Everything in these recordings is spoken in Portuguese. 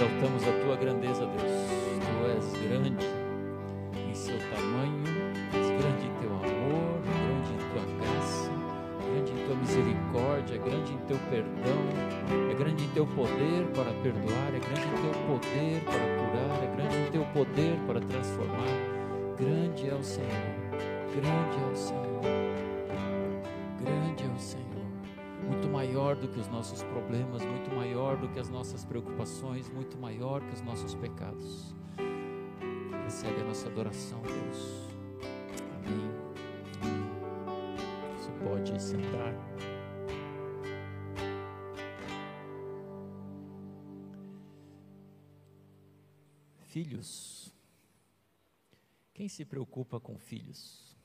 exaltamos a tua grandeza, Deus. Tu és grande em seu tamanho, és grande em teu amor, grande em tua graça, grande em tua misericórdia, grande em teu perdão, é grande em teu poder para perdoar, é grande em teu poder para curar, é grande em teu poder para transformar. Grande é o Senhor, grande é o Senhor, grande é o Senhor muito maior do que os nossos problemas, muito maior do que as nossas preocupações, muito maior que os nossos pecados. Recebe a nossa adoração, Deus. Amém. Você pode sentar. Filhos. Quem se preocupa com filhos?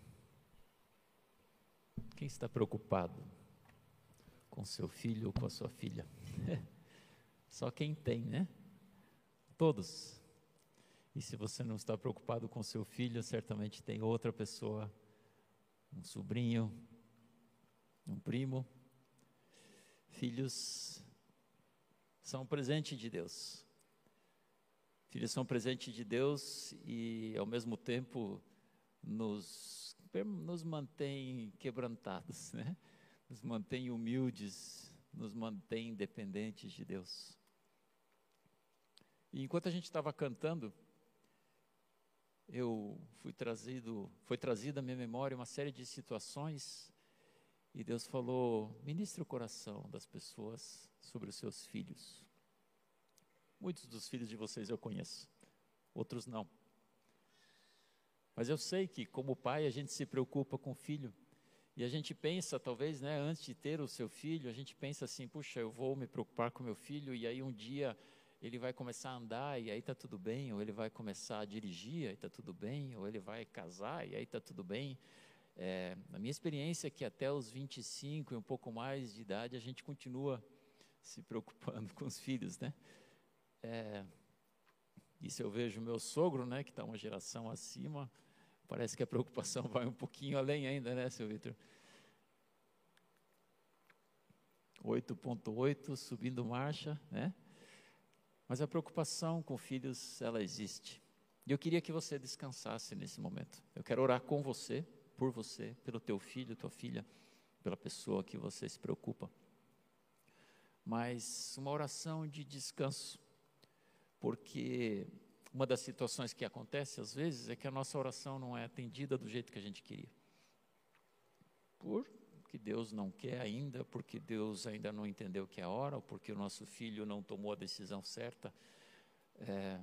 Quem está preocupado? Com seu filho ou com a sua filha. Só quem tem, né? Todos. E se você não está preocupado com seu filho, certamente tem outra pessoa, um sobrinho, um primo. Filhos são um presente de Deus. Filhos são um presente de Deus e, ao mesmo tempo, nos, nos mantém quebrantados, né? Nos mantém humildes, nos mantém dependentes de Deus. E enquanto a gente estava cantando, eu fui trazido, foi trazida à minha memória uma série de situações e Deus falou: ministre o coração das pessoas sobre os seus filhos. Muitos dos filhos de vocês eu conheço, outros não. Mas eu sei que, como pai, a gente se preocupa com o filho. E a gente pensa, talvez, né, antes de ter o seu filho, a gente pensa assim: puxa, eu vou me preocupar com meu filho, e aí um dia ele vai começar a andar e aí está tudo bem, ou ele vai começar a dirigir e está tudo bem, ou ele vai casar e aí está tudo bem. É, a minha experiência é que até os 25 e um pouco mais de idade a gente continua se preocupando com os filhos, né? É, isso eu vejo meu sogro, né, que está uma geração acima, Parece que a preocupação vai um pouquinho além ainda, né, seu Vitor? 8.8, subindo marcha, né? Mas a preocupação com filhos, ela existe. E eu queria que você descansasse nesse momento. Eu quero orar com você, por você, pelo teu filho, tua filha, pela pessoa que você se preocupa. Mas uma oração de descanso, porque uma das situações que acontece às vezes é que a nossa oração não é atendida do jeito que a gente queria. Porque Deus não quer ainda, porque Deus ainda não entendeu que é a hora, ou porque o nosso filho não tomou a decisão certa. É,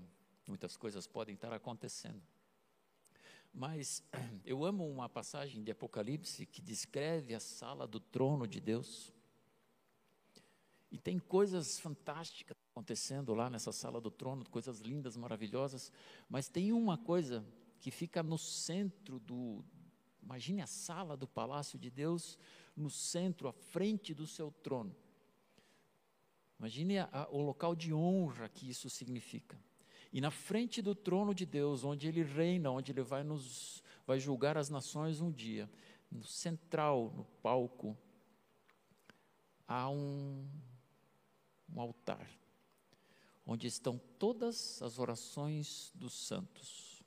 muitas coisas podem estar acontecendo. Mas eu amo uma passagem de Apocalipse que descreve a sala do trono de Deus. E tem coisas fantásticas acontecendo lá nessa sala do trono, coisas lindas, maravilhosas, mas tem uma coisa que fica no centro do. Imagine a sala do palácio de Deus no centro, à frente do seu trono. Imagine a, a, o local de honra que isso significa. E na frente do trono de Deus, onde ele reina, onde ele vai nos vai julgar as nações um dia, no central, no palco, há um um altar, onde estão todas as orações dos santos.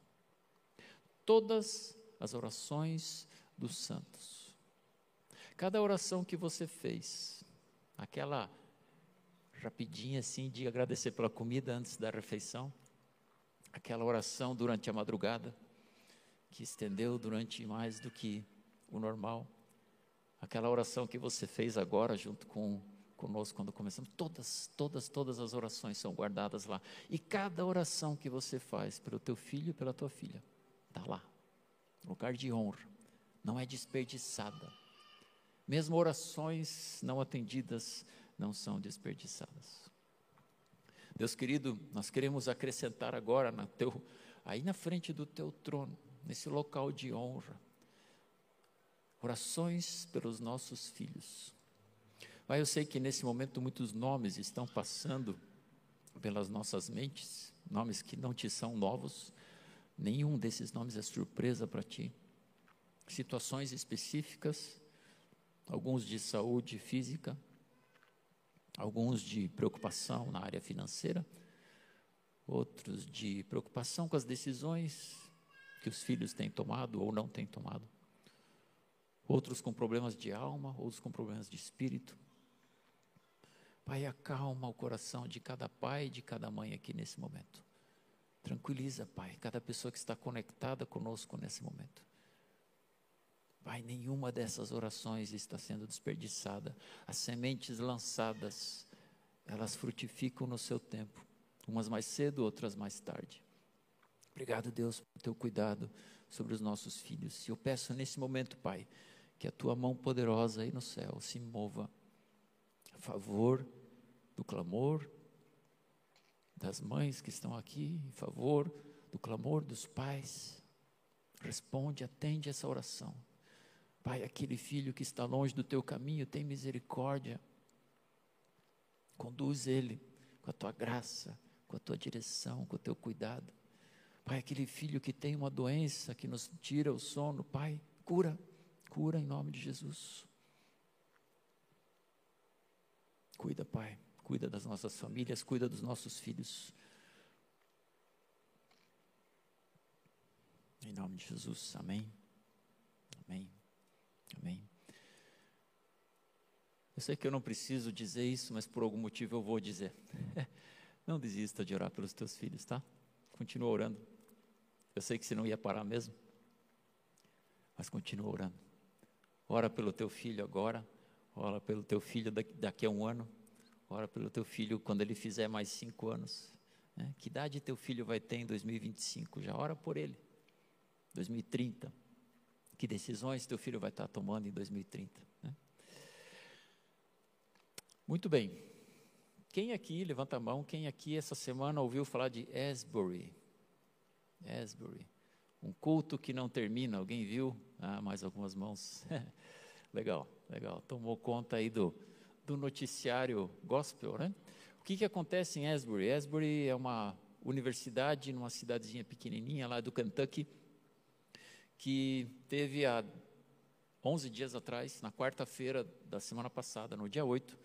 Todas as orações dos santos. Cada oração que você fez, aquela rapidinha assim de agradecer pela comida antes da refeição, aquela oração durante a madrugada, que estendeu durante mais do que o normal, aquela oração que você fez agora junto com conosco quando começamos. Todas, todas, todas as orações são guardadas lá. E cada oração que você faz pelo teu filho e pela tua filha, está lá. Lugar de honra. Não é desperdiçada. Mesmo orações não atendidas não são desperdiçadas. Deus querido, nós queremos acrescentar agora na teu, aí na frente do teu trono, nesse local de honra, orações pelos nossos filhos mas eu sei que nesse momento muitos nomes estão passando pelas nossas mentes, nomes que não te são novos, nenhum desses nomes é surpresa para ti. Situações específicas, alguns de saúde física, alguns de preocupação na área financeira, outros de preocupação com as decisões que os filhos têm tomado ou não têm tomado, outros com problemas de alma, outros com problemas de espírito. Pai, acalma o coração de cada pai e de cada mãe aqui nesse momento. Tranquiliza, Pai, cada pessoa que está conectada conosco nesse momento. Pai, nenhuma dessas orações está sendo desperdiçada. As sementes lançadas, elas frutificam no seu tempo, umas mais cedo, outras mais tarde. Obrigado, Deus, por teu cuidado sobre os nossos filhos. E eu peço nesse momento, Pai, que a tua mão poderosa aí no céu se mova favor do clamor das mães que estão aqui, em favor do clamor dos pais. Responde, atende essa oração. Pai, aquele filho que está longe do teu caminho, tem misericórdia. Conduz ele com a tua graça, com a tua direção, com o teu cuidado. Pai, aquele filho que tem uma doença que nos tira o sono, Pai, cura, cura em nome de Jesus. Cuida, Pai, cuida das nossas famílias, cuida dos nossos filhos. Em nome de Jesus, amém. Amém. Amém. Eu sei que eu não preciso dizer isso, mas por algum motivo eu vou dizer. Não desista de orar pelos teus filhos, tá? Continua orando. Eu sei que você não ia parar mesmo, mas continua orando. Ora pelo teu filho agora, ora pelo teu filho daqui a um ano, ora pelo teu filho quando ele fizer mais cinco anos. Né? Que idade teu filho vai ter em 2025? Já ora por ele. 2030. Que decisões teu filho vai estar tomando em 2030? Né? Muito bem. Quem aqui, levanta a mão, quem aqui essa semana ouviu falar de Asbury? Asbury. Um culto que não termina, alguém viu? Ah, mais algumas mãos. legal, legal. Tomou conta aí do, do noticiário gospel, né? O que, que acontece em Asbury? Asbury é uma universidade numa cidadezinha pequenininha lá do Kentucky, que teve há 11 dias atrás, na quarta-feira da semana passada, no dia 8,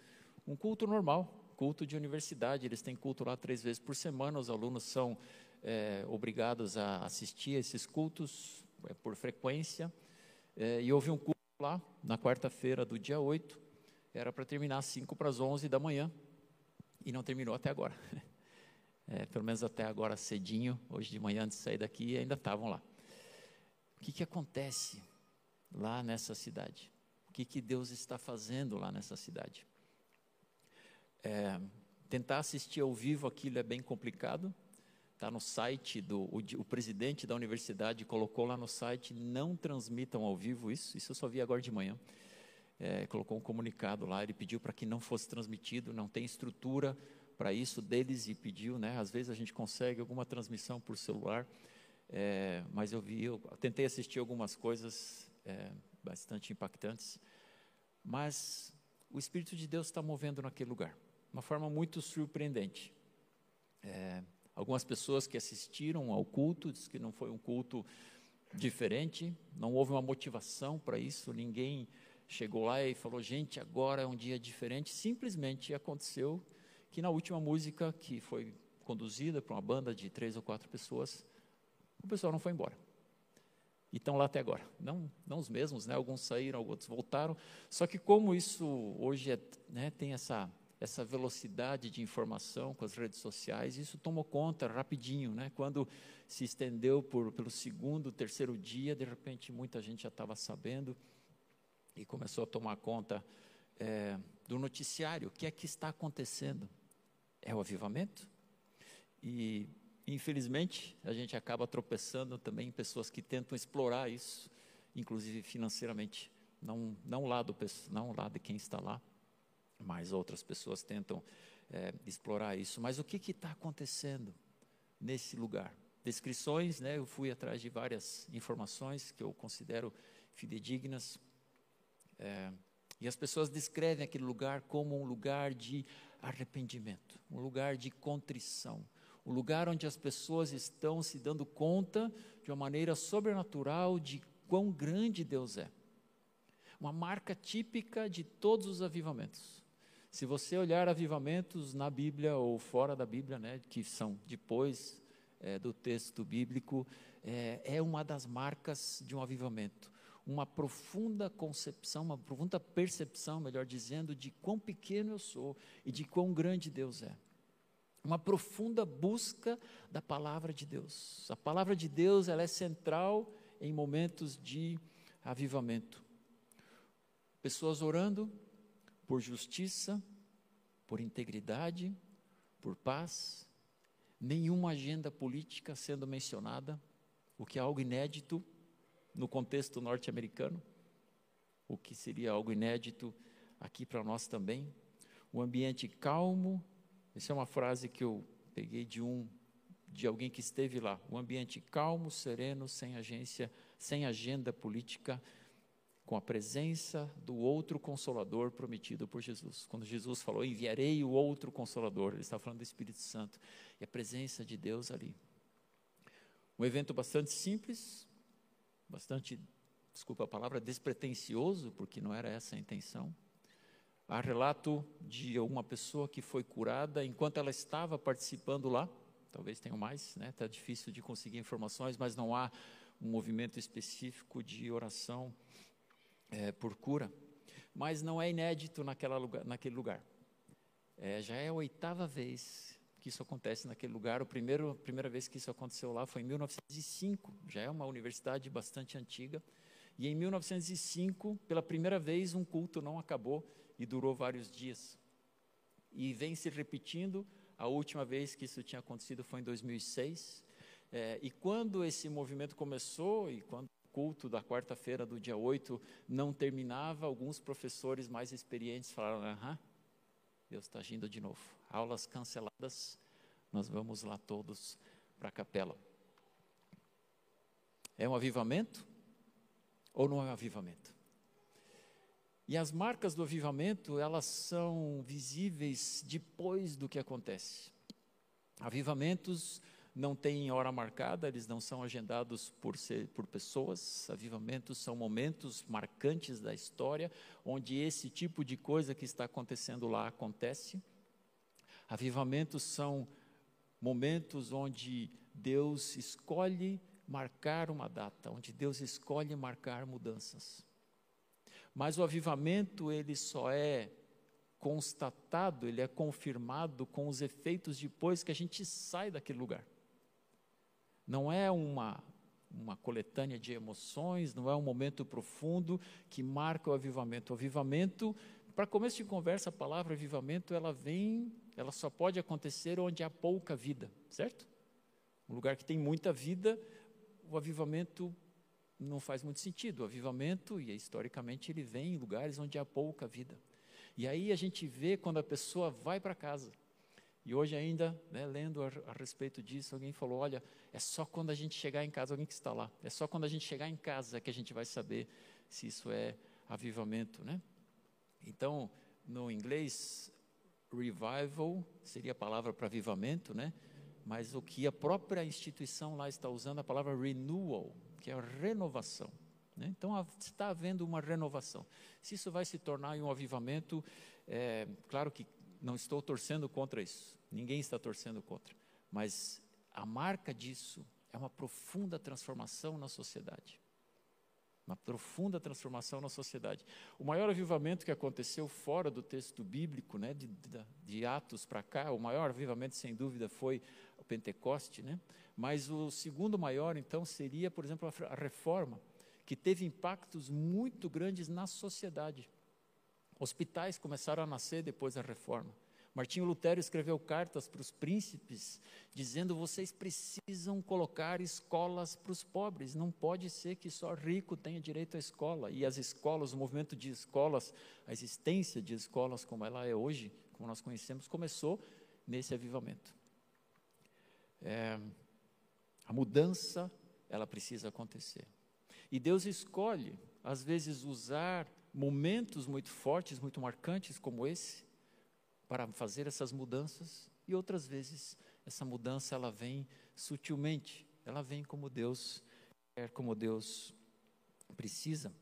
um culto normal, culto de universidade, eles têm culto lá três vezes por semana, os alunos são é, obrigados a assistir a esses cultos é, por frequência, é, e houve um culto lá, na quarta-feira do dia 8, era para terminar às 5 para as 11 da manhã, e não terminou até agora. É, pelo menos até agora cedinho, hoje de manhã antes de sair daqui, ainda estavam lá. O que, que acontece lá nessa cidade? O que, que Deus está fazendo lá nessa cidade? É, tentar assistir ao vivo aquilo é bem complicado. Está no site do o, o, presidente da universidade colocou lá no site não transmitam ao vivo isso. Isso eu só vi agora de manhã. É, colocou um comunicado lá. Ele pediu para que não fosse transmitido. Não tem estrutura para isso deles e pediu, né? Às vezes a gente consegue alguma transmissão por celular, é, mas eu vi, eu tentei assistir algumas coisas é, bastante impactantes. Mas o Espírito de Deus está movendo naquele lugar uma forma muito surpreendente. É, algumas pessoas que assistiram ao culto diz que não foi um culto diferente, não houve uma motivação para isso, ninguém chegou lá e falou, gente, agora é um dia diferente. Simplesmente aconteceu que na última música, que foi conduzida por uma banda de três ou quatro pessoas, o pessoal não foi embora. E estão lá até agora. Não, não os mesmos, né? alguns saíram, outros voltaram. Só que como isso hoje é, né, tem essa essa velocidade de informação com as redes sociais, isso tomou conta rapidinho, né? Quando se estendeu por, pelo segundo, terceiro dia, de repente muita gente já estava sabendo e começou a tomar conta é, do noticiário. O que é que está acontecendo? É o avivamento? E, infelizmente, a gente acaba tropeçando também em pessoas que tentam explorar isso, inclusive financeiramente. Não, não, lá, não lá de quem está lá, mas outras pessoas tentam é, explorar isso. Mas o que está acontecendo nesse lugar? Descrições, né? Eu fui atrás de várias informações que eu considero fidedignas. É, e as pessoas descrevem aquele lugar como um lugar de arrependimento, um lugar de contrição, um lugar onde as pessoas estão se dando conta de uma maneira sobrenatural de quão grande Deus é. Uma marca típica de todos os avivamentos Se você olhar avivamentos na Bíblia ou fora da Bíblia, né, que são depois é, do texto bíblico, é, é uma das marcas de um avivamento. Uma profunda concepção, uma profunda percepção, melhor dizendo, de quão pequeno eu sou e de quão grande Deus é. Uma profunda busca da palavra de Deus. A palavra de Deus ela é central em momentos de avivamento. Pessoas orando, por justiça, por integridade, por paz, nenhuma agenda política sendo mencionada, o que é algo inédito no contexto norte-americano, o que seria algo inédito aqui para nós também. Um ambiente calmo, essa é uma frase que eu peguei de um de alguém que esteve lá. Um ambiente calmo, sereno, sem agência, sem agenda política, com a presença do outro consolador prometido por Jesus. Quando Jesus falou, enviarei o outro consolador, ele estava falando do Espírito Santo e a presença de Deus ali. Um evento bastante simples, bastante, desculpa a palavra, despretensioso, porque não era essa a intenção. Há relato de uma pessoa que foi curada enquanto ela estava participando lá, talvez tenham mais, está né? Tá difícil de conseguir informações, mas não há um movimento específico de oração é, por cura, mas não é inédito lugar, naquele lugar. É, já é a oitava vez que isso acontece naquele lugar. A primeira vez que isso aconteceu lá foi em 1905, já é uma universidade bastante antiga. E em 1905, pela primeira vez, um culto não acabou e durou vários dias. E vem se repetindo. A última vez que isso tinha acontecido foi em 2006. É, e quando esse movimento começou e quando culto da quarta-feira do dia 8 não terminava, alguns professores mais experientes falaram: aham, Deus está agindo de novo. Aulas canceladas, nós vamos lá todos para a capela. É um avivamento ou não é um avivamento? E as marcas do avivamento, elas são visíveis depois do que acontece. Avivamentos não têm hora marcada, eles não são agendados por, ser, por pessoas. Avivamentos são momentos marcantes da história, onde esse tipo de coisa que está acontecendo lá acontece. Avivamentos são momentos onde Deus escolhe marcar uma data, onde Deus escolhe marcar mudanças. Mas o avivamento, ele só é constatado, ele é confirmado com os efeitos depois que a gente sai daquele lugar. Não é uma, uma coletânea de emoções, não é um momento profundo que marca o avivamento. O avivamento, para começo de conversa, a palavra avivamento, ela vem, ela só pode acontecer onde há pouca vida, certo? Um lugar que tem muita vida, o avivamento não faz muito sentido. O avivamento, e historicamente, ele vem em lugares onde há pouca vida. E aí a gente vê quando a pessoa vai para casa, e hoje ainda, né, lendo a, a, respeito disso, alguém falou, olha, é só quando a gente chegar em casa, alguém que está lá, é só quando a gente chegar em casa que a gente vai saber se isso é avivamento, né? Então, no inglês, revival seria a palavra para avivamento, né? Mas o que a própria instituição lá está usando a palavra renewal, que é a renovação. Né? Então, está havendo uma renovação. Se isso vai se tornar um avivamento, é, claro que não estou torcendo contra isso, ninguém está torcendo contra, mas a marca disso é uma profunda transformação na sociedade. Uma profunda transformação na sociedade. O maior avivamento que aconteceu fora do texto bíblico, né, de, de, de Atos para cá, o maior avivamento, sem dúvida, foi o Pentecoste, né? mas o segundo maior, então, seria, por exemplo, a reforma, que teve impactos muito grandes na sociedade. Hospitais começaram a nascer depois da reforma. Martinho Lutero escreveu cartas para os príncipes, dizendo: vocês precisam colocar escolas para os pobres. Não pode ser que só rico tenha direito à escola. E as escolas, o movimento de escolas, a existência de escolas como ela é hoje, como nós conhecemos, começou nesse avivamento. É, a mudança, ela precisa acontecer. E Deus escolhe, às vezes, usar momentos muito fortes, muito marcantes como esse, para fazer essas mudanças, e outras vezes essa mudança ela vem sutilmente, ela vem como Deus quer, como Deus precisa.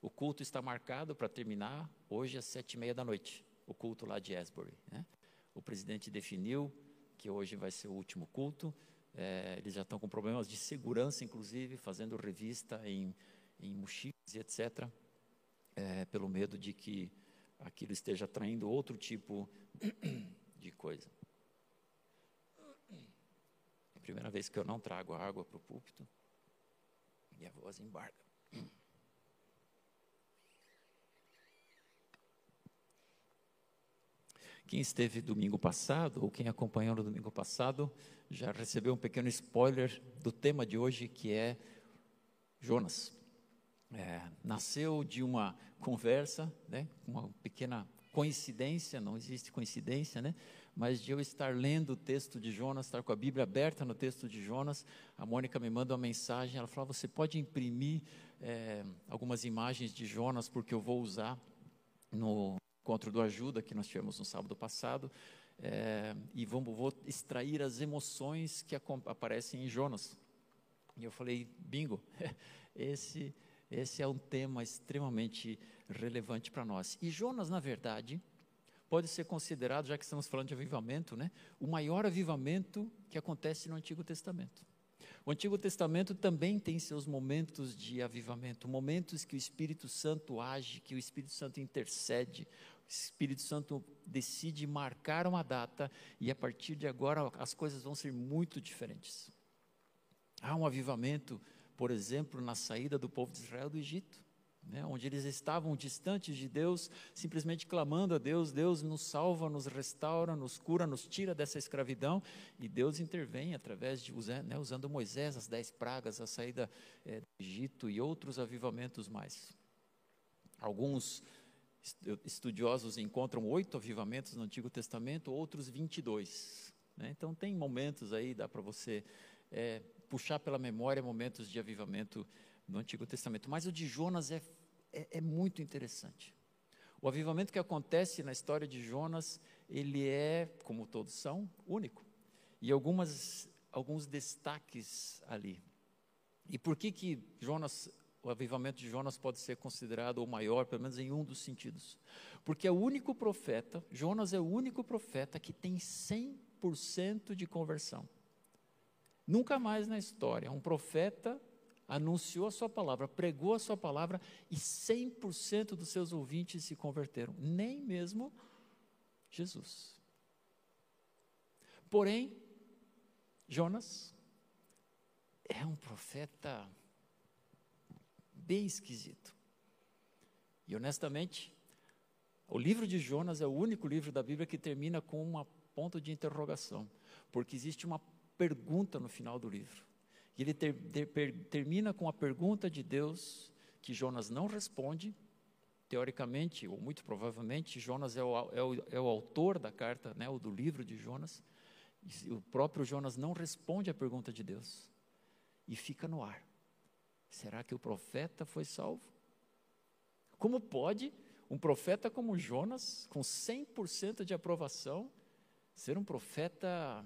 O culto está marcado para terminar hoje às sete e meia da noite, o culto lá de Asbury. Né? O presidente definiu que hoje vai ser o último culto. É, eles já estão com problemas de segurança, inclusive, fazendo revista em, em e etc., é, pelo medo de que aquilo esteja atraindo outro tipo de coisa. É a primeira vez que eu não trago água para o púlpito e a voz embarga. Quem esteve domingo passado, ou quem acompanhou no domingo passado, já recebeu um pequeno spoiler do tema de hoje, que é Jonas. É, nasceu de uma conversa, né, uma pequena coincidência, não existe coincidência, né? Mas de eu estar lendo o texto de Jonas, estar com a Bíblia aberta no texto de Jonas, a Mônica me manda uma mensagem, ela fala, você pode imprimir é, algumas imagens de Jonas, porque eu vou usar no encontro do Ajuda, que nós tivemos no sábado passado, é, e vamos, vou extrair as emoções que aparecem em Jonas. E eu falei, bingo, esse, esse é um tema extremamente relevante para nós. E Jonas, na verdade, pode ser considerado, já que estamos falando de avivamento, né, o maior avivamento que acontece no Antigo Testamento. O Antigo Testamento também tem seus momentos de avivamento, momentos que o Espírito Santo age, que o Espírito Santo intercede, o Espírito Santo decide marcar uma data e a partir de agora as coisas vão ser muito diferentes. Há um avivamento, por exemplo, na saída do povo de Israel do Egito. Né, onde eles estavam distantes de Deus, simplesmente clamando a Deus: Deus nos salva, nos restaura, nos cura, nos tira dessa escravidão, e Deus intervém através de né, usando Moisés, as dez pragas, a saída é, do Egito e outros avivamentos mais. Alguns estudiosos encontram oito avivamentos no Antigo Testamento, outros 22. Né? Então, tem momentos aí, dá para você é, puxar pela memória momentos de avivamento no Antigo Testamento. Mas o de Jonas é, é, é muito interessante. O avivamento que acontece na história de Jonas, ele é, como todos são, único. E algumas, alguns destaques ali. E por que que Jonas o avivamento de Jonas pode ser considerado o maior, pelo menos em um dos sentidos. Porque é o único profeta, Jonas é o único profeta que tem 100% de conversão. Nunca mais na história um profeta anunciou a sua palavra, pregou a sua palavra e 100% dos seus ouvintes se converteram, nem mesmo Jesus. Porém, Jonas é um profeta bem esquisito. E honestamente, o livro de Jonas é o único livro da Bíblia que termina com uma ponto de interrogação, porque existe uma pergunta no final do livro. E ele ter, ter, termina com a pergunta de Deus que Jonas não responde. Teoricamente, ou muito provavelmente, Jonas é o, é o, é o autor da carta, né, ou do livro de Jonas. E o próprio Jonas não responde à pergunta de Deus. E fica no ar. Será que o profeta foi salvo? Como pode um profeta como Jonas, com 100% de aprovação, ser um profeta.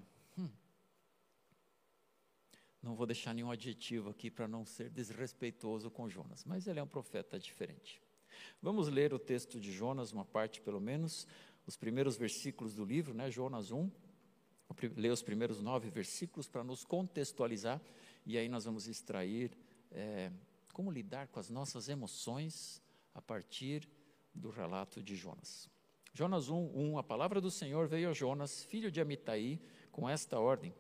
Não vou deixar nenhum adjetivo aqui para não ser desrespeitoso com Jonas, mas ele é um profeta diferente. Vamos ler o texto de Jonas, uma parte pelo menos, os primeiros versículos do livro, né, Jonas 1. Ler os primeiros nove versículos para nos contextualizar, e aí nós vamos extrair é, como lidar com as nossas emoções a partir do relato de Jonas. Jonas 1, 1, a palavra do Senhor veio a Jonas, filho de Amitai, com esta ordem: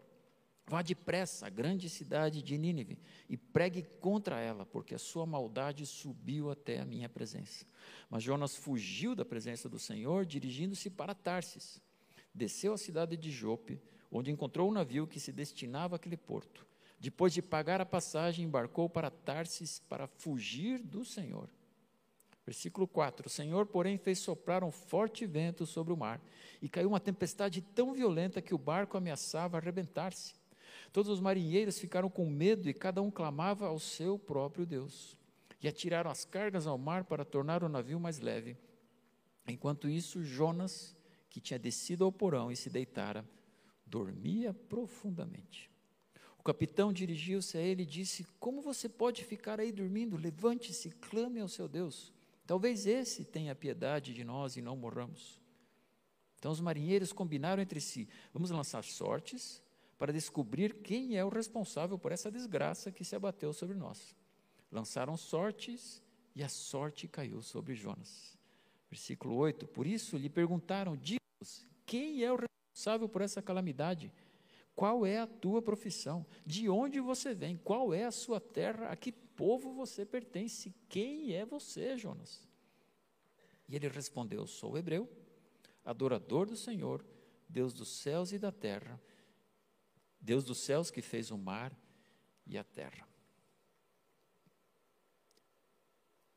Vá depressa à grande cidade de Nínive e pregue contra ela, porque a sua maldade subiu até a minha presença. Mas Jonas fugiu da presença do Senhor, dirigindo-se para Tarsis. Desceu à cidade de Jope, onde encontrou um navio que se destinava àquele porto. Depois de pagar a passagem, embarcou para Tarsis para fugir do Senhor. Versículo 4: O Senhor, porém, fez soprar um forte vento sobre o mar, e caiu uma tempestade tão violenta que o barco ameaçava arrebentar-se. Todos os marinheiros ficaram com medo e cada um clamava ao seu próprio Deus. E atiraram as cargas ao mar para tornar o navio mais leve. Enquanto isso, Jonas, que tinha descido ao porão e se deitara, dormia profundamente capitão dirigiu-se a ele e disse: Como você pode ficar aí dormindo? Levante-se, clame ao seu Deus. Talvez esse tenha piedade de nós e não morramos. Então os marinheiros combinaram entre si: Vamos lançar sortes para descobrir quem é o responsável por essa desgraça que se abateu sobre nós. Lançaram sortes e a sorte caiu sobre Jonas. Versículo 8: Por isso lhe perguntaram: Diz-nos, quem é o responsável por essa calamidade? Qual é a tua profissão? De onde você vem? Qual é a sua terra? A que povo você pertence? Quem é você, Jonas? E ele respondeu: Sou hebreu, adorador do Senhor, Deus dos céus e da terra, Deus dos céus que fez o mar e a terra.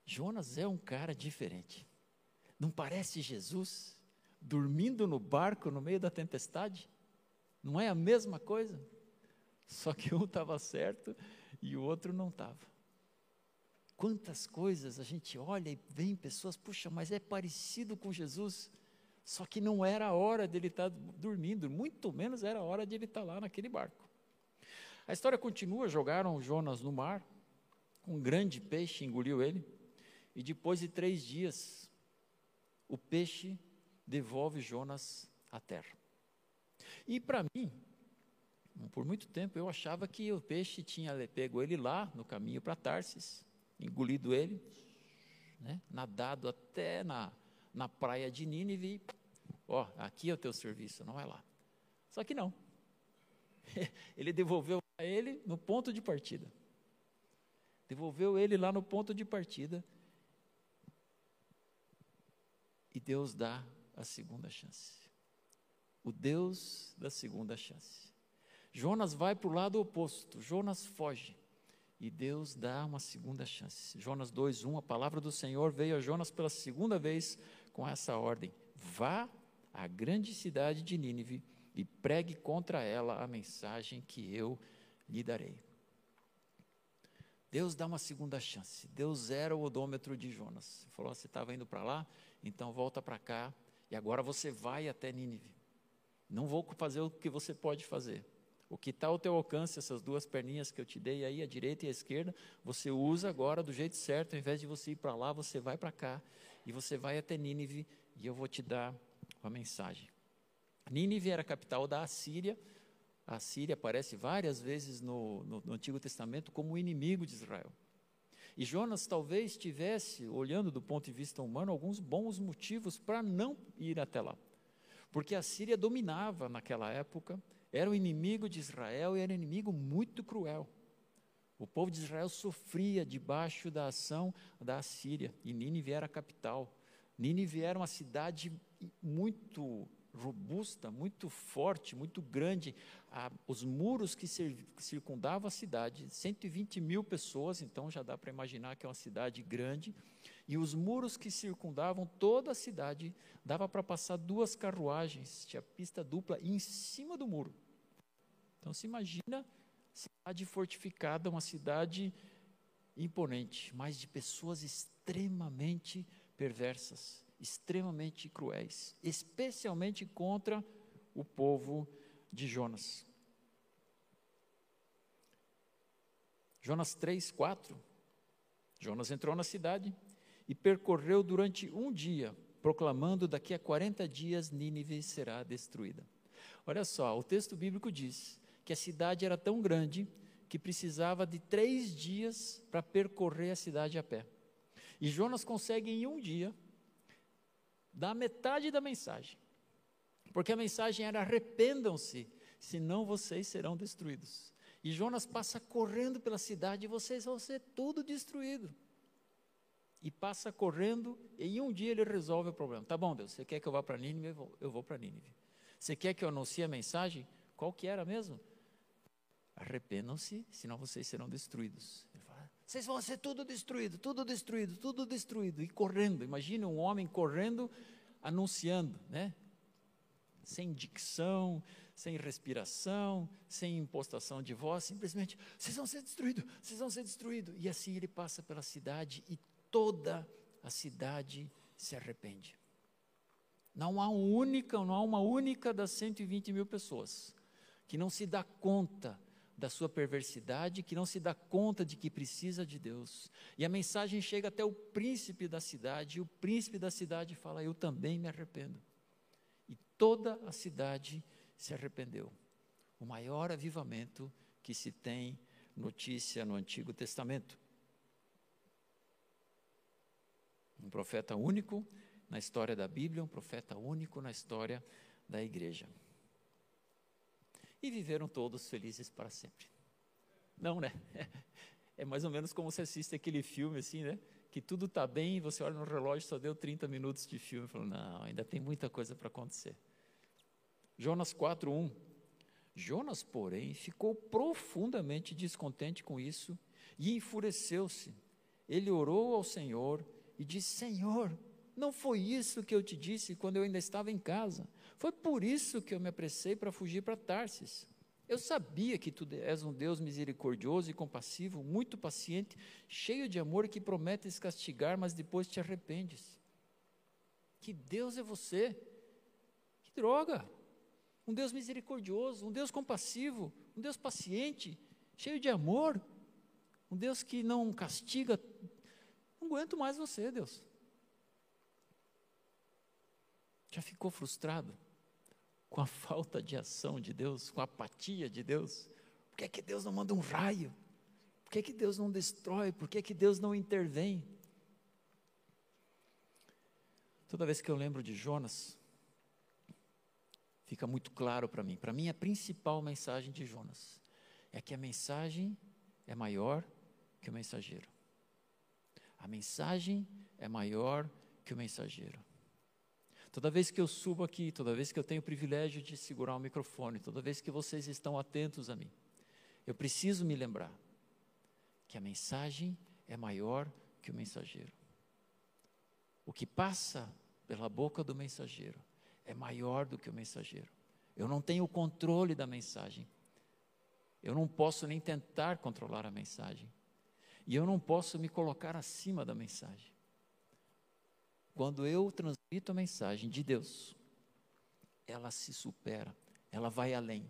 Jonas é um cara diferente. Não parece Jesus dormindo no barco no meio da tempestade? Não é a mesma coisa? Só que um estava certo e o outro não estava. Quantas coisas a gente olha e vem pessoas, puxa, mas é parecido com Jesus, só que não era a hora dele estar tá dormindo, muito menos era a hora de ele estar tá lá naquele barco. A história continua: jogaram Jonas no mar, um grande peixe engoliu ele, e depois de três dias, o peixe devolve Jonas à terra. E para mim, por muito tempo eu achava que o peixe tinha pego ele lá no caminho para Tarsis, engolido ele, né, nadado até na, na praia de Nínive, ó, aqui é o teu serviço, não é lá. Só que não. Ele devolveu a ele no ponto de partida. Devolveu ele lá no ponto de partida. E Deus dá a segunda chance o Deus da segunda chance. Jonas vai para o lado oposto, Jonas foge. E Deus dá uma segunda chance. Jonas 2:1, a palavra do Senhor veio a Jonas pela segunda vez com essa ordem: Vá à grande cidade de Nínive e pregue contra ela a mensagem que eu lhe darei. Deus dá uma segunda chance. Deus era o odômetro de Jonas. Ele falou: Você estava indo para lá, então volta para cá e agora você vai até Nínive. Não vou fazer o que você pode fazer. O que está ao teu alcance, essas duas perninhas que eu te dei aí, a direita e a esquerda, você usa agora do jeito certo, ao invés de você ir para lá, você vai para cá, e você vai até Nínive, e eu vou te dar uma mensagem. Nínive era a capital da Assíria, a Síria aparece várias vezes no, no, no, Antigo Testamento como inimigo de Israel. E Jonas talvez tivesse, olhando do ponto de vista humano, alguns bons motivos para não ir até lá porque a Síria dominava naquela época, era o inimigo de Israel e era um inimigo muito cruel. O povo de Israel sofria debaixo da ação da Assíria, e Nínive era a capital. Nínive era uma cidade muito robusta, muito forte, muito grande. Os muros que circundavam a cidade, 120 mil pessoas, então já dá para imaginar que é uma cidade grande. E os muros que circundavam toda a cidade, dava para passar duas carruagens, tinha pista dupla em cima do muro. Então se imagina cidade fortificada, uma cidade imponente, mas de pessoas extremamente perversas, extremamente cruéis, especialmente contra o povo de Jonas. Jonas 3, 4. Jonas entrou na cidade, e percorreu durante um dia, proclamando: daqui a 40 dias Nínive será destruída. Olha só, o texto bíblico diz que a cidade era tão grande que precisava de três dias para percorrer a cidade a pé. E Jonas consegue em um dia dar metade da mensagem. Porque a mensagem era: arrependam-se, senão vocês serão destruídos. E Jonas passa correndo pela cidade e vocês vão ser tudo destruído e passa correndo, e em um dia ele resolve o problema. Tá bom, Deus, você quer que eu vá para Nínive? Eu vou, vou para Nínive. Você quer que eu anuncie a mensagem? Qual que era mesmo? Arrependam-se, senão vocês serão destruídos. Ele fala, vocês vão ser tudo destruído, tudo destruído, tudo destruído. E correndo, imagine um homem correndo, anunciando, né? Sem dicção, sem respiração, sem impostação de voz, simplesmente, vocês vão ser destruídos, vocês vão ser destruídos. E assim ele passa pela cidade e toda a cidade se arrepende. Não há única, não há uma única das 120 mil pessoas que não se dá conta da sua perversidade, que não se dá conta de que precisa de Deus. E a mensagem chega até o príncipe da cidade, e o príncipe da cidade fala: Eu também me arrependo. E toda a cidade se arrependeu. O maior avivamento que se tem notícia no Antigo Testamento. Um profeta único na história da Bíblia, um profeta único na história da igreja e viveram todos felizes para sempre. Não, né? É mais ou menos como você assiste aquele filme assim, né? Que tudo está bem e você olha no relógio só deu 30 minutos de filme. Não, ainda tem muita coisa para acontecer. Jonas 4:1. Jonas, porém, ficou profundamente descontente com isso e enfureceu-se. Ele orou ao Senhor e disse: Senhor, não foi isso que eu te disse quando eu ainda estava em casa. Foi por isso que eu me apressei para fugir para Tarsis. Eu sabia que tu és um Deus misericordioso e compassivo, muito paciente, cheio de amor que prometes castigar, mas depois te arrependes. Que Deus é você? Que droga! Um Deus misericordioso, um Deus compassivo, um Deus paciente, cheio de amor, um Deus que não castiga. Não aguento mais você, Deus. Já ficou frustrado? com a falta de ação de Deus, com a apatia de Deus? Por que, é que Deus não manda um raio? Por que, é que Deus não destrói? Por que, é que Deus não intervém? Toda vez que eu lembro de Jonas, fica muito claro para mim. Para mim, a principal mensagem de Jonas é que a mensagem é maior que o mensageiro. A mensagem é maior que o mensageiro. Toda vez que eu subo aqui, toda vez que eu tenho o privilégio de segurar o microfone, toda vez que vocês estão atentos a mim, eu preciso me lembrar que a mensagem é maior que o mensageiro. O que passa pela boca do mensageiro é maior do que o mensageiro. Eu não tenho o controle da mensagem. Eu não posso nem tentar controlar a mensagem. E eu não posso me colocar acima da mensagem. Quando eu transmito a mensagem de Deus, ela se supera, ela vai além.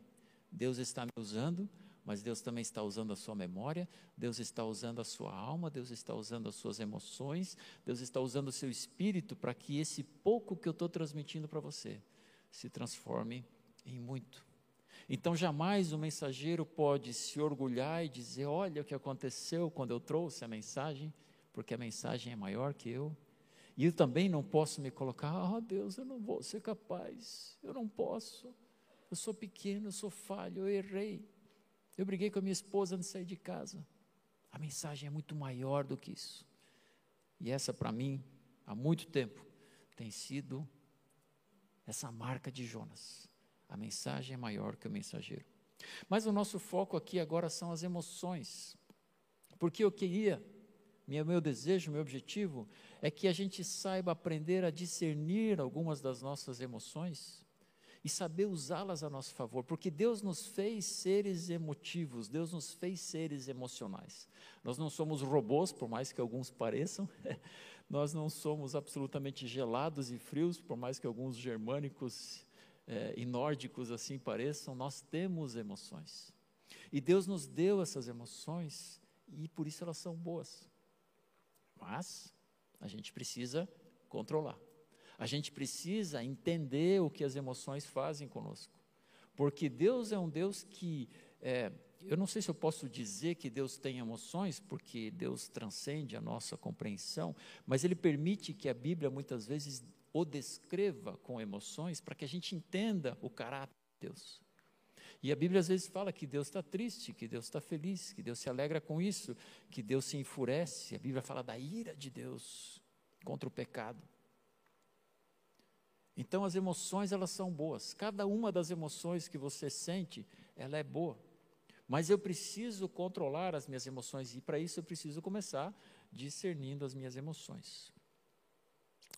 Deus está me usando, mas Deus também está usando a sua memória, Deus está usando a sua alma, Deus está usando as suas emoções, Deus está usando o seu espírito para que esse pouco que eu estou transmitindo para você se transforme em muito. Então, jamais o mensageiro pode se orgulhar e dizer: Olha o que aconteceu quando eu trouxe a mensagem, porque a mensagem é maior que eu. E eu também não posso me colocar, ah, oh, Deus, eu não vou ser capaz, eu não posso, eu sou pequeno, eu sou falho, eu errei, eu briguei com a minha esposa antes de sair de casa. A mensagem é muito maior do que isso. E essa, para mim, há muito tempo, tem sido essa marca de Jonas. A mensagem é maior que o mensageiro. Mas o nosso foco aqui agora são as emoções. Porque eu queria meu, desejo, meu objetivo é que a gente saiba aprender a discernir algumas das nossas emoções e saber usá-las a nosso favor, porque Deus nos fez seres emotivos, Deus nos fez seres emocionais. Nós não somos robôs, por mais que alguns pareçam, nós não somos absolutamente gelados e frios, por mais que alguns germânicos é, e nórdicos assim pareçam, nós temos emoções. E Deus nos deu essas emoções e por isso elas são boas. Mas a gente precisa controlar. A gente precisa entender o que as emoções fazem conosco. Porque Deus é um Deus que. É, eu não sei se eu posso dizer que Deus tem emoções, porque Deus transcende a nossa compreensão, mas Ele permite que a Bíblia muitas vezes o descreva com emoções para que a gente entenda o caráter de Deus. E a Bíblia às vezes fala que Deus está triste, que Deus está feliz, que Deus se alegra com isso, que Deus se enfurece. A Bíblia fala da ira de Deus contra o pecado. Então as emoções elas são boas. Cada uma das emoções que você sente, ela é boa. Mas eu preciso controlar as minhas emoções e para isso eu preciso começar discernindo as minhas emoções.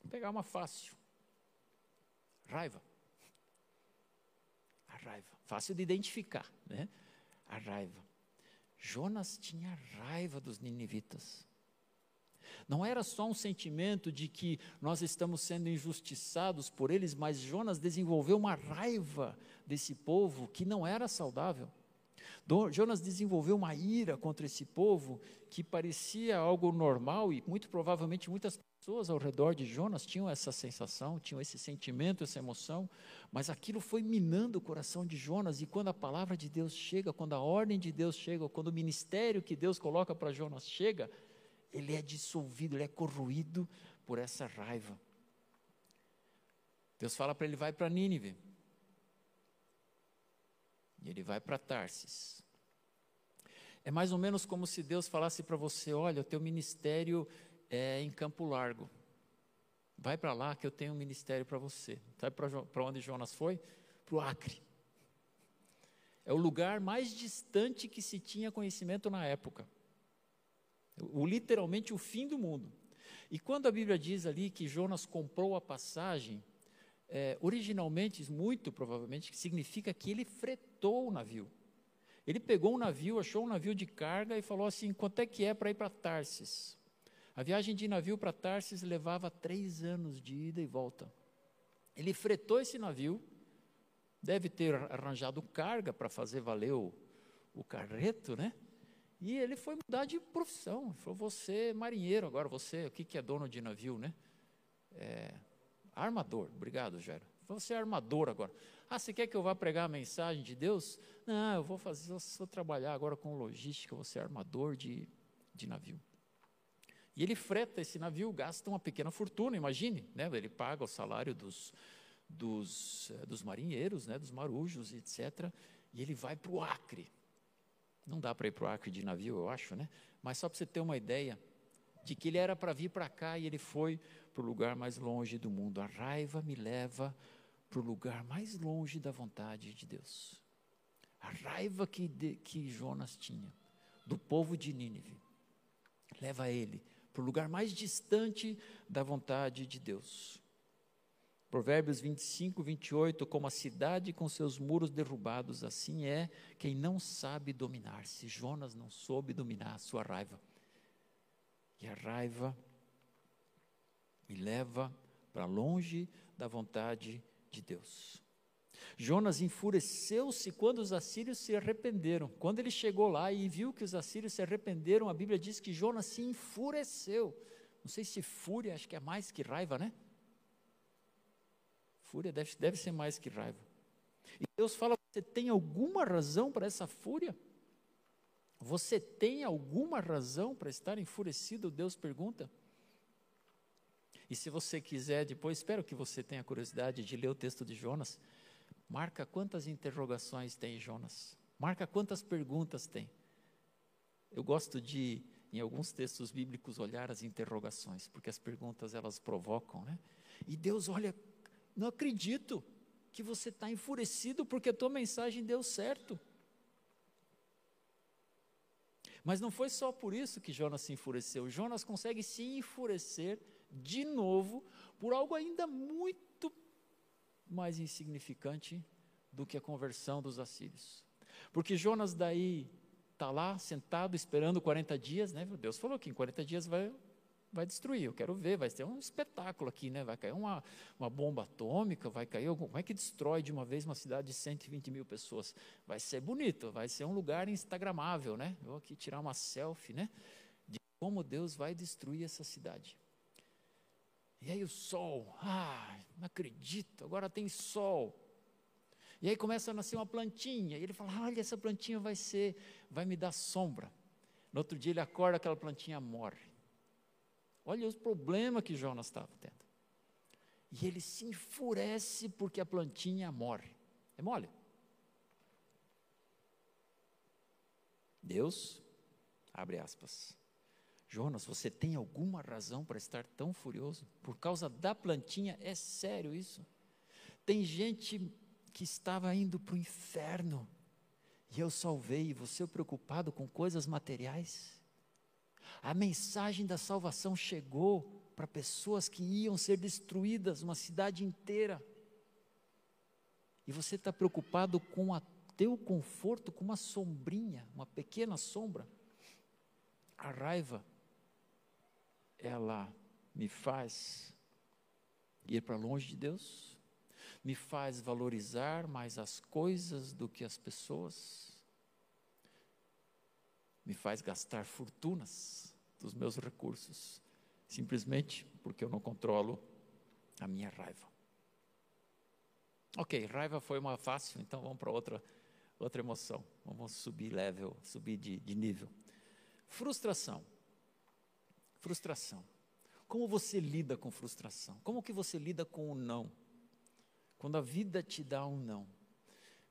Vou pegar uma fácil. Raiva raiva. Fácil de identificar, né? A raiva. Jonas tinha raiva dos ninivitas. Não era só um sentimento de que nós estamos sendo injustiçados por eles, mas Jonas desenvolveu uma raiva desse povo que não era saudável. Jonas desenvolveu uma ira contra esse povo que parecia algo normal e muito provavelmente muitas pessoas ao redor de Jonas tinham essa sensação, tinham esse sentimento, essa emoção, mas aquilo foi minando o coração de Jonas e quando a palavra de Deus chega, quando a ordem de Deus chega, quando o ministério que Deus coloca para Jonas chega, ele é dissolvido, ele é corroído por essa raiva. Deus fala para ele vai para Nínive. E ele vai para Tarsis. É mais ou menos como se Deus falasse para você: olha, o teu ministério é em Campo Largo. Vai para lá que eu tenho um ministério para você. Sabe para onde Jonas foi? Para o Acre. É o lugar mais distante que se tinha conhecimento na época. O, literalmente o fim do mundo. E quando a Bíblia diz ali que Jonas comprou a passagem, é, originalmente, muito provavelmente, significa que ele fretou o navio. Ele pegou um navio, achou um navio de carga e falou assim: quanto é que é para ir para Tarsis? A viagem de navio para Tarsis levava três anos de ida e volta. Ele fretou esse navio, deve ter arranjado carga para fazer valer o, o carreto, né? E ele foi mudar de profissão. Ele falou: você é marinheiro agora, você, o que, que é dono de navio, né? É, Armador, obrigado, Jairo. Você é armador agora. Ah, você quer que eu vá pregar a mensagem de Deus? Não, eu vou fazer, eu vou trabalhar agora com logística, você é armador de, de navio. E ele freta esse navio, gasta uma pequena fortuna, imagine, né? ele paga o salário dos, dos, eh, dos marinheiros, né? dos marujos, etc. E ele vai para o Acre. Não dá para ir para o Acre de navio, eu acho, né? Mas só para você ter uma ideia de que ele era para vir para cá e ele foi para o lugar mais longe do mundo. A raiva me leva para o lugar mais longe da vontade de Deus. A raiva que, de, que Jonas tinha do povo de Nínive leva ele para o lugar mais distante da vontade de Deus. Provérbios 25, 28, como a cidade com seus muros derrubados, assim é quem não sabe dominar-se. Jonas não soube dominar a sua raiva. E a raiva me leva para longe da vontade de Deus. Jonas enfureceu-se quando os assírios se arrependeram. Quando ele chegou lá e viu que os assírios se arrependeram, a Bíblia diz que Jonas se enfureceu. Não sei se fúria, acho que é mais que raiva, né? Fúria deve, deve ser mais que raiva. E Deus fala: você tem alguma razão para essa fúria? Você tem alguma razão para estar enfurecido? Deus pergunta. E se você quiser, depois, espero que você tenha curiosidade de ler o texto de Jonas. Marca quantas interrogações tem Jonas. Marca quantas perguntas tem. Eu gosto de, em alguns textos bíblicos, olhar as interrogações, porque as perguntas elas provocam, né? E Deus olha, não acredito que você está enfurecido porque a tua mensagem deu certo. Mas não foi só por isso que Jonas se enfureceu. Jonas consegue se enfurecer de novo por algo ainda muito mais insignificante do que a conversão dos assírios. Porque Jonas daí está lá sentado esperando 40 dias, né? Deus falou que em 40 dias vai, vai destruir. Eu quero ver, vai ter um espetáculo aqui, né? Vai cair uma, uma bomba atômica, vai cair algum. Como é que destrói de uma vez uma cidade de 120 mil pessoas? Vai ser bonito, vai ser um lugar instagramável, né? Vou aqui tirar uma selfie, né? De como Deus vai destruir essa cidade. E aí o sol, ah, não acredito, agora tem sol. E aí começa a nascer uma plantinha, e ele fala: olha, essa plantinha vai ser, vai me dar sombra. No outro dia ele acorda, aquela plantinha morre. Olha os problemas que Jonas estava tendo. E ele se enfurece porque a plantinha morre. É mole? Deus, abre aspas, Jonas, você tem alguma razão para estar tão furioso? Por causa da plantinha? É sério isso? Tem gente que estava indo para o inferno e eu salvei, e você preocupado com coisas materiais? A mensagem da salvação chegou para pessoas que iam ser destruídas, uma cidade inteira. E você está preocupado com o teu conforto, com uma sombrinha, uma pequena sombra. A raiva ela me faz ir para longe de Deus, me faz valorizar mais as coisas do que as pessoas, me faz gastar fortunas dos meus recursos, simplesmente porque eu não controlo a minha raiva. Ok, raiva foi uma fácil, então vamos para outra, outra emoção. Vamos subir level, subir de, de nível. Frustração. Frustração. Como você lida com frustração? Como que você lida com o não? Quando a vida te dá um não.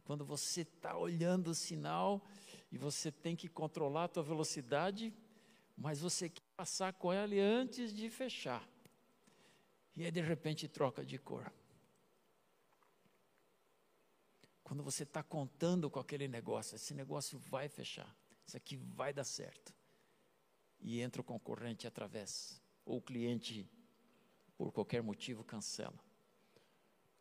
Quando você está olhando o sinal e você tem que controlar a tua velocidade, mas você quer passar com ela antes de fechar. E aí de repente troca de cor. Quando você está contando com aquele negócio, esse negócio vai fechar, isso aqui vai dar certo. E entra o concorrente através, ou o cliente, por qualquer motivo, cancela.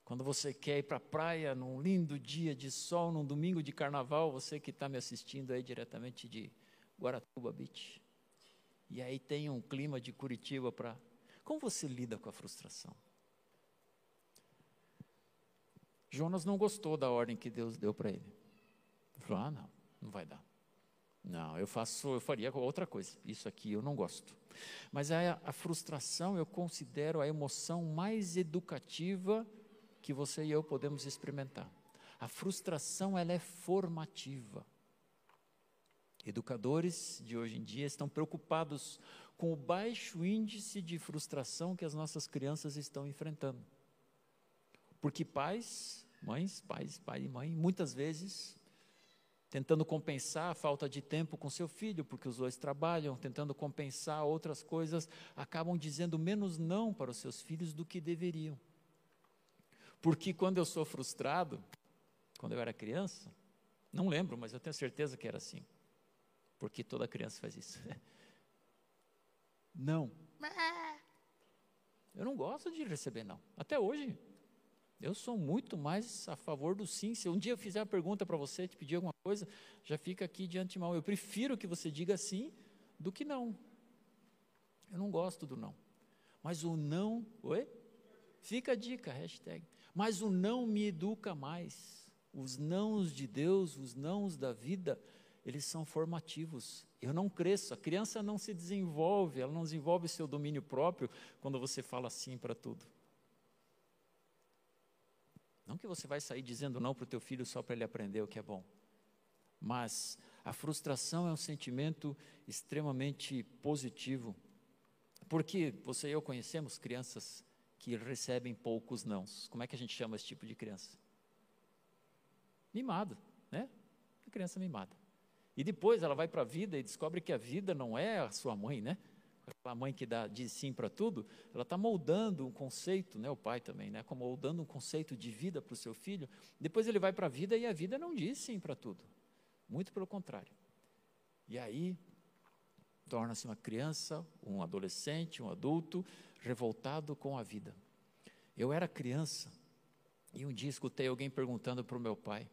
Quando você quer ir para a praia num lindo dia de sol, num domingo de carnaval, você que está me assistindo aí diretamente de Guaratuba Beach. E aí tem um clima de Curitiba para. Como você lida com a frustração? Jonas não gostou da ordem que Deus deu para ele. Ele falou: ah, não, não vai dar. Não, eu faço, eu faria outra coisa. Isso aqui eu não gosto. Mas a, a frustração eu considero a emoção mais educativa que você e eu podemos experimentar. A frustração ela é formativa. Educadores de hoje em dia estão preocupados com o baixo índice de frustração que as nossas crianças estão enfrentando. Porque pais, mães, pais, pai e mãe, muitas vezes tentando compensar a falta de tempo com seu filho, porque os dois trabalham, tentando compensar outras coisas, acabam dizendo menos não para os seus filhos do que deveriam. Porque quando eu sou frustrado, quando eu era criança, não lembro, mas eu tenho certeza que era assim. Porque toda criança faz isso. Não. Eu não gosto de receber não. Até hoje. Eu sou muito mais a favor do sim. Se um dia eu fizer uma pergunta para você, te pedir alguma coisa, já fica aqui de antemão. Eu prefiro que você diga sim do que não. Eu não gosto do não. Mas o não, oi? Fica a dica, hashtag. Mas o não me educa mais. Os nãos de Deus, os nãos da vida, eles são formativos. Eu não cresço, a criança não se desenvolve, ela não desenvolve seu domínio próprio quando você fala sim para tudo. Não que você vai sair dizendo não para o teu filho só para ele aprender o que é bom. Mas a frustração é um sentimento extremamente positivo. Porque você e eu conhecemos crianças que recebem poucos nãos. Como é que a gente chama esse tipo de criança? Mimado, né? A criança mimada. E depois ela vai para a vida e descobre que a vida não é a sua mãe, né? Aquela mãe que dá, diz sim para tudo, ela está moldando um conceito, né? O pai também, né? Como moldando um conceito de vida para o seu filho. Depois ele vai para a vida e a vida não diz sim para tudo. Muito pelo contrário. E aí torna-se uma criança, um adolescente, um adulto revoltado com a vida. Eu era criança e um dia escutei alguém perguntando para o meu pai: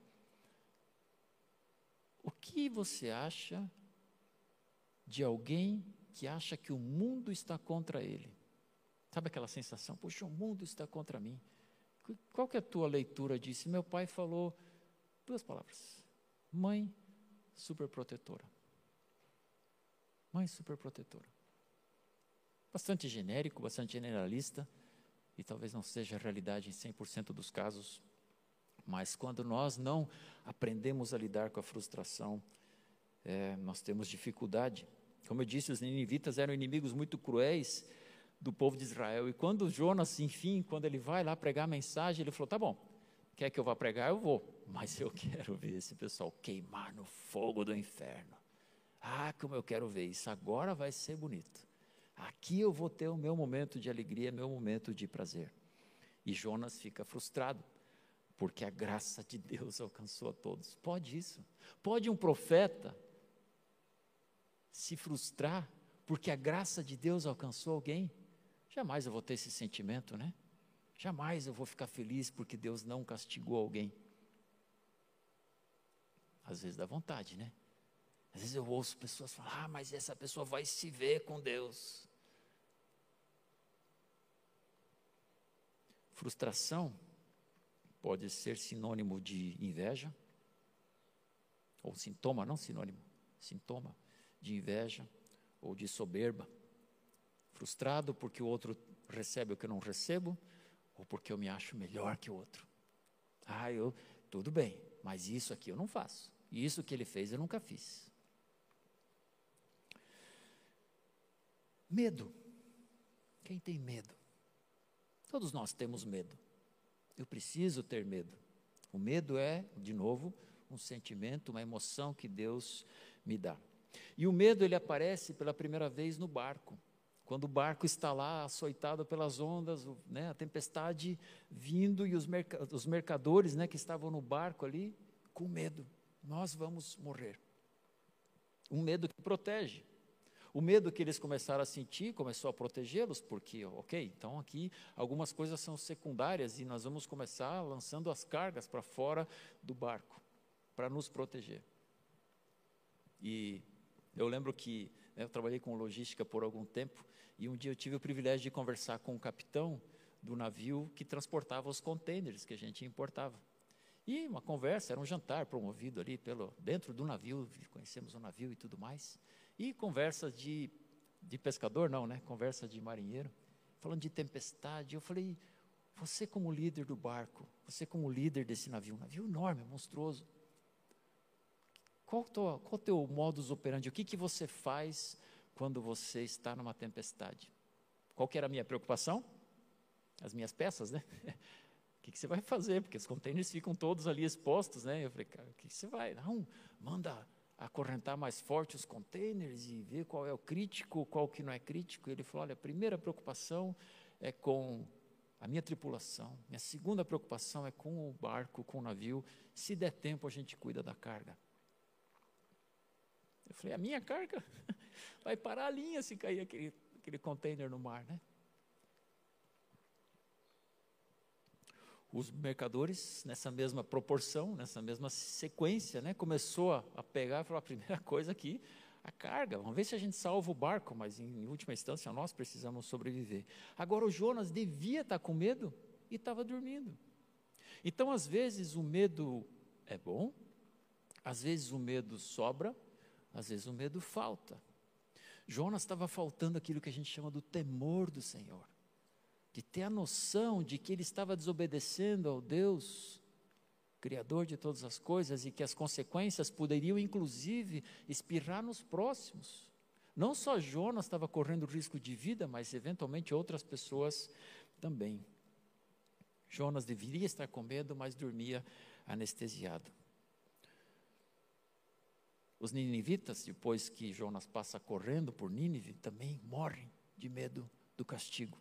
O que você acha de alguém que acha que o mundo está contra ele? Sabe aquela sensação? Poxa, o mundo está contra mim. Qual que é a tua leitura disso? Meu pai falou duas palavras: mãe superprotetora. Mãe superprotetora bastante genérico, bastante generalista, e talvez não seja a realidade em 100% dos casos, mas quando nós não aprendemos a lidar com a frustração, é, nós temos dificuldade. Como eu disse, os ninivitas eram inimigos muito cruéis do povo de Israel, e quando Jonas, enfim, quando ele vai lá pregar a mensagem, ele falou: tá bom, quer que eu vá pregar? Eu vou, mas eu quero ver esse pessoal queimar no fogo do inferno. Ah, como eu quero ver isso, agora vai ser bonito. Aqui eu vou ter o meu momento de alegria, meu momento de prazer. E Jonas fica frustrado, porque a graça de Deus alcançou a todos. Pode isso? Pode um profeta se frustrar porque a graça de Deus alcançou alguém? Jamais eu vou ter esse sentimento, né? Jamais eu vou ficar feliz porque Deus não castigou alguém. Às vezes dá vontade, né? Às vezes eu ouço pessoas falar, ah, mas essa pessoa vai se ver com Deus. Frustração pode ser sinônimo de inveja, ou sintoma, não sinônimo, sintoma de inveja ou de soberba. Frustrado porque o outro recebe o que eu não recebo ou porque eu me acho melhor que o outro. Ah, eu, tudo bem, mas isso aqui eu não faço. Isso que ele fez eu nunca fiz. Medo. Quem tem medo? Todos nós temos medo. Eu preciso ter medo. O medo é, de novo, um sentimento, uma emoção que Deus me dá. E o medo ele aparece pela primeira vez no barco. Quando o barco está lá açoitado pelas ondas, né, a tempestade vindo e os, merc os mercadores né, que estavam no barco ali com medo. Nós vamos morrer. Um medo que protege. O medo que eles começaram a sentir começou a protegê-los, porque, ok, então aqui algumas coisas são secundárias e nós vamos começar lançando as cargas para fora do barco, para nos proteger. E eu lembro que né, eu trabalhei com logística por algum tempo e um dia eu tive o privilégio de conversar com o capitão do navio que transportava os contêineres que a gente importava. E uma conversa, era um jantar promovido ali pelo dentro do navio, conhecemos o navio e tudo mais. E conversa de, de pescador, não, né? Conversa de marinheiro, falando de tempestade. Eu falei, você como líder do barco, você como líder desse navio, um navio enorme, monstruoso. Qual o qual teu modus operandi? O que, que você faz quando você está numa tempestade? Qual era a minha preocupação? As minhas peças, né? O que, que você vai fazer? Porque os contêineres ficam todos ali expostos, né? Eu falei, cara, o que, que você vai? Não, manda acorrentar mais forte os contêineres e ver qual é o crítico, qual que não é crítico. Ele falou, olha, a primeira preocupação é com a minha tripulação. Minha segunda preocupação é com o barco, com o navio. Se der tempo, a gente cuida da carga. Eu falei, a minha carga vai parar a linha se cair aquele, aquele container no mar, né? Os mercadores, nessa mesma proporção, nessa mesma sequência, né, começou a, a pegar e falou, a primeira coisa aqui, a carga, vamos ver se a gente salva o barco, mas em, em última instância nós precisamos sobreviver. Agora o Jonas devia estar com medo e estava dormindo. Então, às vezes, o medo é bom, às vezes o medo sobra, às vezes o medo falta. Jonas estava faltando aquilo que a gente chama do temor do Senhor, de ter a noção de que ele estava desobedecendo ao Deus, Criador de todas as coisas, e que as consequências poderiam, inclusive, espirrar nos próximos. Não só Jonas estava correndo risco de vida, mas eventualmente outras pessoas também. Jonas deveria estar com medo, mas dormia anestesiado. Os ninivitas, depois que Jonas passa correndo por Nínive, também morrem de medo do castigo.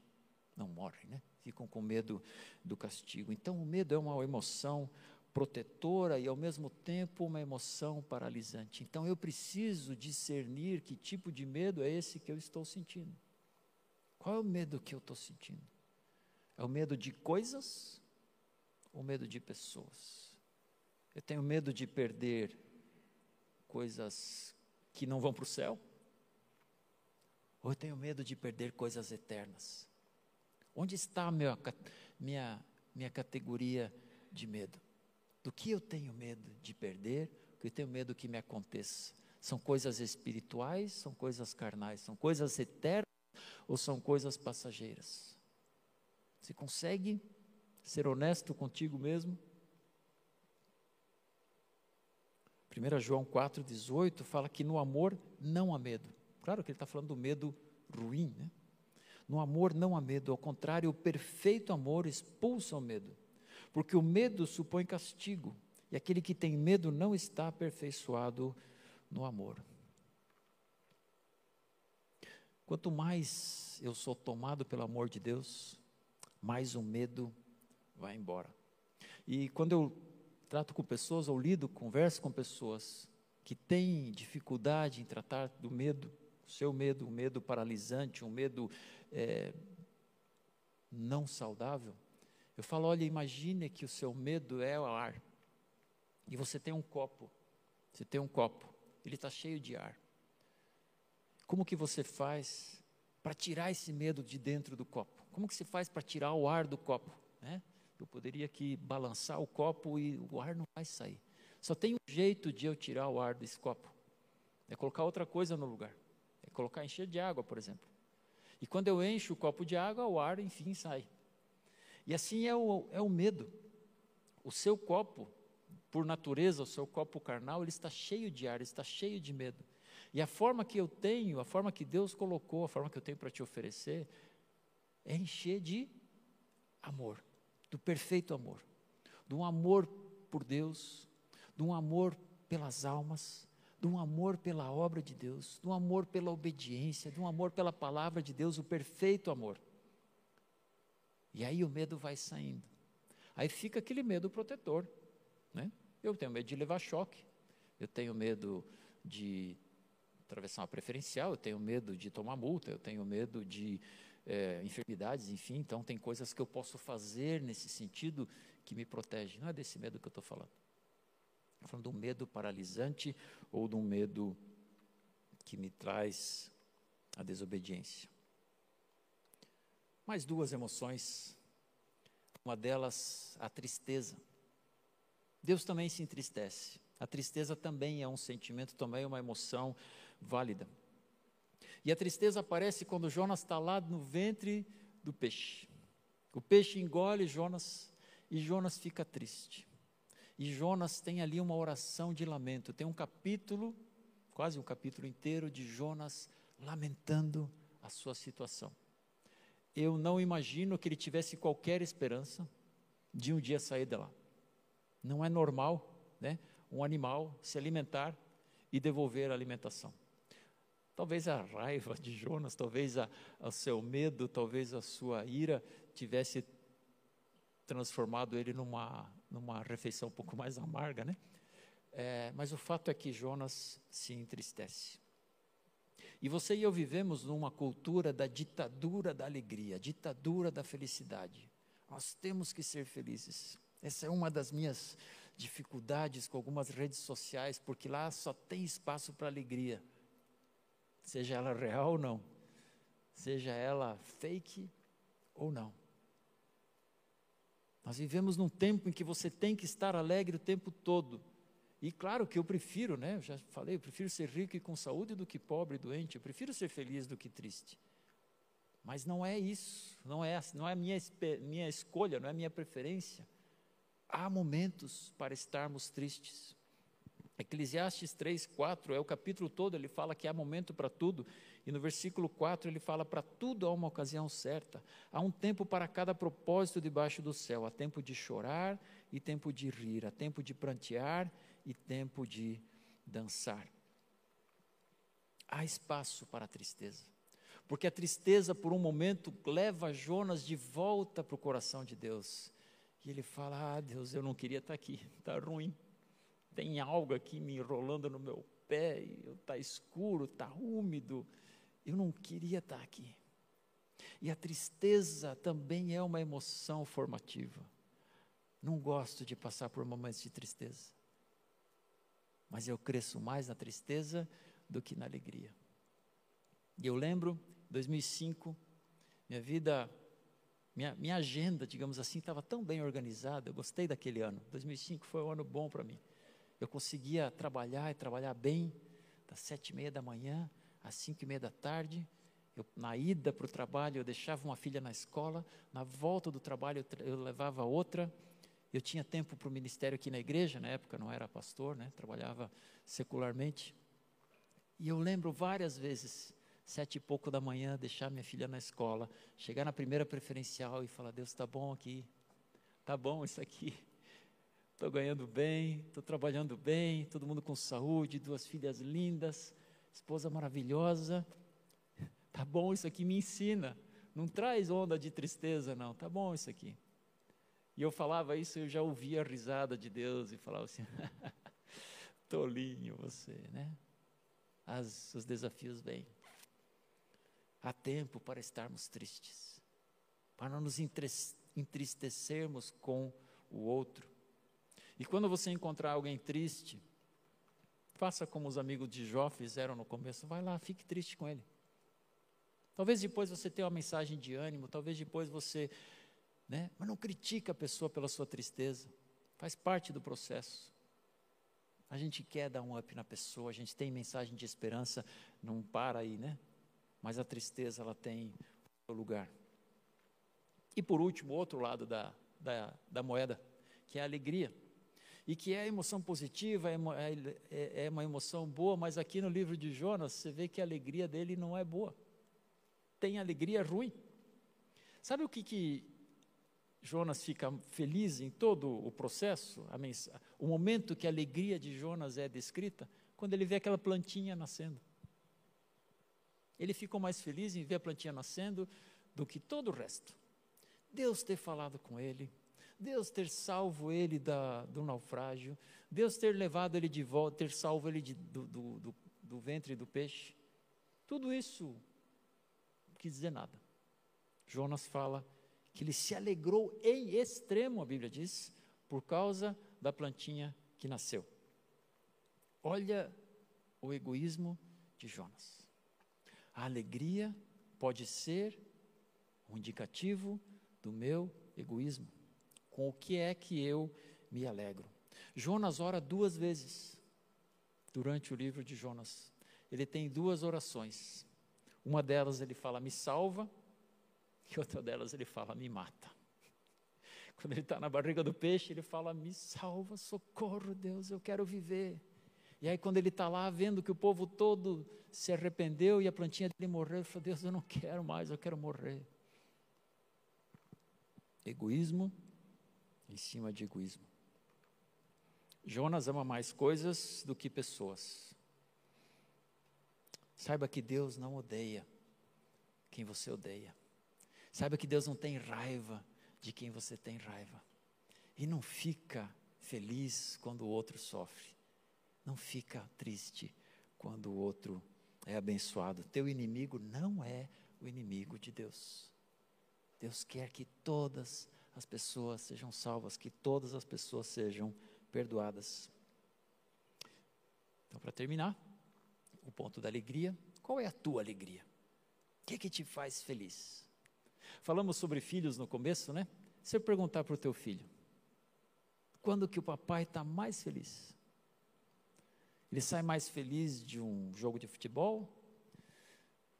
Não morrem, né? Ficam com medo do castigo. Então, o medo é uma emoção protetora e, ao mesmo tempo, uma emoção paralisante. Então, eu preciso discernir que tipo de medo é esse que eu estou sentindo. Qual é o medo que eu estou sentindo? É o medo de coisas ou medo de pessoas? Eu tenho medo de perder coisas que não vão para o céu? Ou eu tenho medo de perder coisas eternas? Onde está a minha, minha, minha categoria de medo? Do que eu tenho medo de perder? O que eu tenho medo que me aconteça? São coisas espirituais, são coisas carnais, são coisas eternas ou são coisas passageiras? Você consegue ser honesto contigo mesmo? 1 João 4,18 fala que no amor não há medo. Claro que ele está falando do medo ruim, né? No amor não há medo, ao contrário, o perfeito amor expulsa o medo, porque o medo supõe castigo, e aquele que tem medo não está aperfeiçoado no amor. Quanto mais eu sou tomado pelo amor de Deus, mais o medo vai embora. E quando eu trato com pessoas ou lido, converso com pessoas que têm dificuldade em tratar do medo, o seu medo, um medo paralisante, um medo é, não saudável, eu falo: olha, imagine que o seu medo é o ar, e você tem um copo, você tem um copo, ele está cheio de ar. Como que você faz para tirar esse medo de dentro do copo? Como que você faz para tirar o ar do copo? Né? Eu poderia aqui balançar o copo e o ar não vai sair. Só tem um jeito de eu tirar o ar desse copo. É colocar outra coisa no lugar. É colocar encher de água, por exemplo. E quando eu encho o copo de água, o ar, enfim, sai. E assim é o, é o medo. O seu copo, por natureza, o seu copo carnal, ele está cheio de ar, ele está cheio de medo. E a forma que eu tenho, a forma que Deus colocou, a forma que eu tenho para te oferecer, é encher de amor, do perfeito amor, de um amor por Deus, de um amor pelas almas, de um amor pela obra de Deus, de um amor pela obediência, de um amor pela palavra de Deus, o perfeito amor. E aí o medo vai saindo. Aí fica aquele medo protetor, né? Eu tenho medo de levar choque, eu tenho medo de atravessar uma preferencial, eu tenho medo de tomar multa, eu tenho medo de é, enfermidades, enfim. Então, tem coisas que eu posso fazer nesse sentido que me protege. Não é desse medo que eu estou falando. Estou falando de um medo paralisante ou de um medo que me traz a desobediência. Mais duas emoções. Uma delas, a tristeza. Deus também se entristece. A tristeza também é um sentimento, também é uma emoção válida. E a tristeza aparece quando Jonas está lá no ventre do peixe. O peixe engole Jonas e Jonas fica triste. E Jonas tem ali uma oração de lamento. Tem um capítulo, quase um capítulo inteiro, de Jonas lamentando a sua situação. Eu não imagino que ele tivesse qualquer esperança de um dia sair de lá. Não é normal, né? Um animal se alimentar e devolver a alimentação. Talvez a raiva de Jonas, talvez o seu medo, talvez a sua ira tivesse transformado ele numa, numa refeição um pouco mais amarga, né? É, mas o fato é que Jonas se entristece. E você e eu vivemos numa cultura da ditadura da alegria, ditadura da felicidade. Nós temos que ser felizes. Essa é uma das minhas dificuldades com algumas redes sociais, porque lá só tem espaço para alegria seja ela real ou não, seja ela fake ou não. Nós vivemos num tempo em que você tem que estar alegre o tempo todo. E claro que eu prefiro, né? Eu já falei, eu prefiro ser rico e com saúde do que pobre e doente. Eu prefiro ser feliz do que triste. Mas não é isso, não é, não é minha, minha escolha, não é minha preferência. Há momentos para estarmos tristes. Eclesiastes 3, 4 é o capítulo todo, ele fala que há momento para tudo, e no versículo 4 ele fala: para tudo há uma ocasião certa, há um tempo para cada propósito debaixo do céu, há tempo de chorar e tempo de rir, há tempo de prantear e tempo de dançar. Há espaço para a tristeza, porque a tristeza, por um momento, leva Jonas de volta para o coração de Deus, e ele fala: Ah, Deus, eu não queria estar aqui, está ruim tem algo aqui me enrolando no meu pé, está escuro, está úmido, eu não queria estar tá aqui. E a tristeza também é uma emoção formativa. Não gosto de passar por momentos de tristeza, mas eu cresço mais na tristeza do que na alegria. E eu lembro, 2005, minha vida, minha, minha agenda, digamos assim, estava tão bem organizada, eu gostei daquele ano. 2005 foi um ano bom para mim. Eu conseguia trabalhar e trabalhar bem, das sete e meia da manhã às cinco e meia da tarde. Eu, na ida para o trabalho, eu deixava uma filha na escola, na volta do trabalho, eu, eu levava outra. Eu tinha tempo para o ministério aqui na igreja, na época não era pastor, né? trabalhava secularmente. E eu lembro várias vezes, sete e pouco da manhã, deixar minha filha na escola, chegar na primeira preferencial e falar: Deus, está bom aqui, está bom isso aqui estou ganhando bem, estou trabalhando bem, todo mundo com saúde, duas filhas lindas, esposa maravilhosa. Tá bom, isso aqui me ensina. Não traz onda de tristeza, não. Tá bom isso aqui. E eu falava isso, eu já ouvia a risada de Deus e falava assim: tolinho você, né? As, os desafios vêm. Há tempo para estarmos tristes, para não nos entristecermos com o outro. E quando você encontrar alguém triste, faça como os amigos de Jó fizeram no começo, vai lá, fique triste com ele. Talvez depois você tenha uma mensagem de ânimo, talvez depois você, né? Mas não critique a pessoa pela sua tristeza. Faz parte do processo. A gente quer dar um up na pessoa, a gente tem mensagem de esperança, não para aí, né? Mas a tristeza, ela tem o lugar. E por último, outro lado da, da, da moeda, que é a alegria. E que é emoção positiva, é, é, é, é uma emoção boa, mas aqui no livro de Jonas, você vê que a alegria dele não é boa. Tem alegria ruim. Sabe o que, que Jonas fica feliz em todo o processo? o momento que a alegria de Jonas é descrita? Quando ele vê aquela plantinha nascendo. Ele ficou mais feliz em ver a plantinha nascendo do que todo o resto. Deus ter falado com ele, Deus ter salvo ele da, do naufrágio, Deus ter levado ele de volta, ter salvo ele de, do, do, do, do ventre do peixe. Tudo isso não quis dizer nada. Jonas fala que ele se alegrou em extremo, a Bíblia diz, por causa da plantinha que nasceu. Olha o egoísmo de Jonas. A alegria pode ser um indicativo do meu egoísmo. Com o que é que eu me alegro? Jonas ora duas vezes durante o livro de Jonas. Ele tem duas orações. Uma delas ele fala, me salva, e outra delas ele fala, me mata. Quando ele está na barriga do peixe, ele fala, me salva, socorro, Deus, eu quero viver. E aí, quando ele está lá vendo que o povo todo se arrependeu e a plantinha dele morreu, ele falou: Deus, eu não quero mais, eu quero morrer. Egoísmo em cima de egoísmo. Jonas ama mais coisas do que pessoas. Saiba que Deus não odeia quem você odeia. Saiba que Deus não tem raiva de quem você tem raiva. E não fica feliz quando o outro sofre. Não fica triste quando o outro é abençoado. Teu inimigo não é o inimigo de Deus. Deus quer que todas as pessoas sejam salvas, que todas as pessoas sejam perdoadas. Então, para terminar, o ponto da alegria. Qual é a tua alegria? O que, é que te faz feliz? Falamos sobre filhos no começo, né? Se eu perguntar para o teu filho, quando que o papai está mais feliz? Ele sai mais feliz de um jogo de futebol,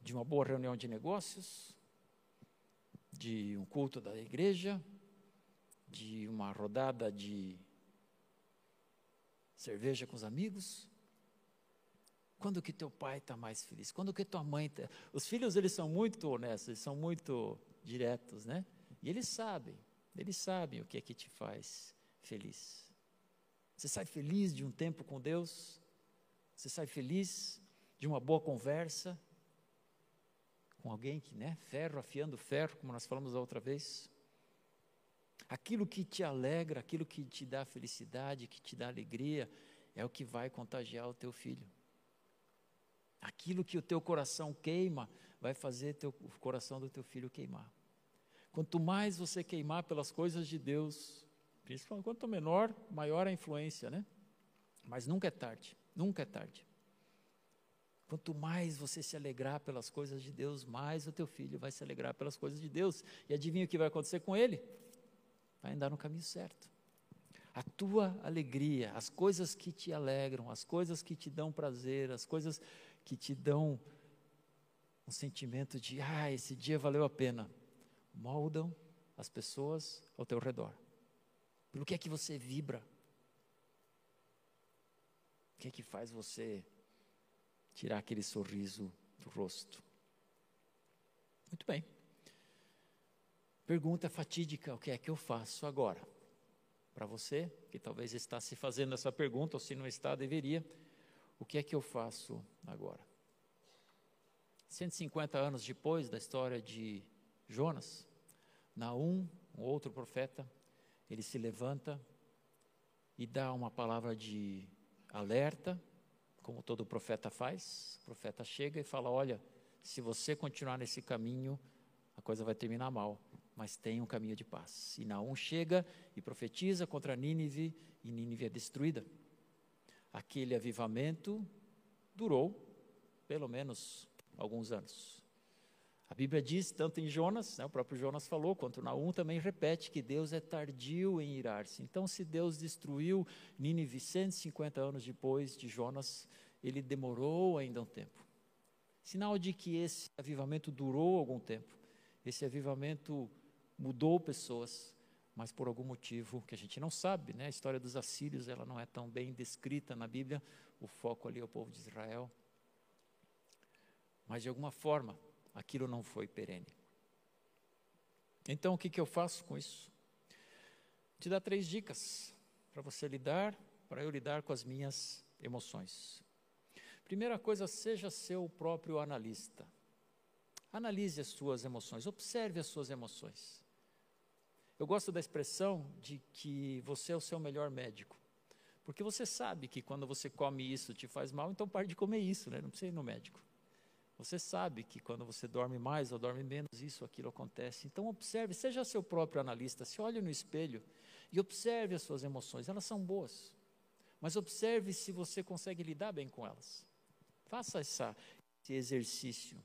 de uma boa reunião de negócios, de um culto da igreja, de uma rodada de cerveja com os amigos? Quando que teu pai está mais feliz? Quando que tua mãe está... Os filhos, eles são muito honestos, eles são muito diretos, né? E eles sabem, eles sabem o que é que te faz feliz. Você sai feliz de um tempo com Deus? Você sai feliz de uma boa conversa com alguém que, né, ferro afiando ferro, como nós falamos a outra vez? Aquilo que te alegra, aquilo que te dá felicidade, que te dá alegria, é o que vai contagiar o teu filho. Aquilo que o teu coração queima, vai fazer teu, o coração do teu filho queimar. Quanto mais você queimar pelas coisas de Deus, principalmente quanto menor, maior a influência, né? Mas nunca é tarde, nunca é tarde. Quanto mais você se alegrar pelas coisas de Deus, mais o teu filho vai se alegrar pelas coisas de Deus. E adivinha o que vai acontecer com ele? Vai andar no caminho certo. A tua alegria, as coisas que te alegram, as coisas que te dão prazer, as coisas que te dão um sentimento de, ah, esse dia valeu a pena, moldam as pessoas ao teu redor. Pelo que é que você vibra? O que é que faz você tirar aquele sorriso do rosto? Muito bem. Pergunta fatídica: o que é que eu faço agora? Para você, que talvez está se fazendo essa pergunta, ou se não está, deveria. O que é que eu faço agora? 150 anos depois da história de Jonas, Naum, um outro profeta, ele se levanta e dá uma palavra de alerta, como todo profeta faz. O profeta chega e fala: Olha, se você continuar nesse caminho, a coisa vai terminar mal mas tem um caminho de paz. E Naum chega e profetiza contra Nínive, e Nínive é destruída. Aquele avivamento durou pelo menos alguns anos. A Bíblia diz, tanto em Jonas, né, o próprio Jonas falou, quanto Naum também repete que Deus é tardio em irar-se. Então, se Deus destruiu Nínive 150 anos depois de Jonas, ele demorou ainda um tempo. Sinal de que esse avivamento durou algum tempo. Esse avivamento mudou pessoas, mas por algum motivo que a gente não sabe, né? A história dos assírios, ela não é tão bem descrita na Bíblia, o foco ali é o povo de Israel. Mas de alguma forma, aquilo não foi perene. Então, o que, que eu faço com isso? Te dar três dicas para você lidar, para eu lidar com as minhas emoções. Primeira coisa, seja seu próprio analista. Analise as suas emoções, observe as suas emoções. Eu gosto da expressão de que você é o seu melhor médico. Porque você sabe que quando você come isso te faz mal, então pare de comer isso, né? não precisa ir no médico. Você sabe que quando você dorme mais ou dorme menos, isso, aquilo acontece. Então observe, seja seu próprio analista, se olhe no espelho e observe as suas emoções. Elas são boas, mas observe se você consegue lidar bem com elas. Faça essa, esse exercício.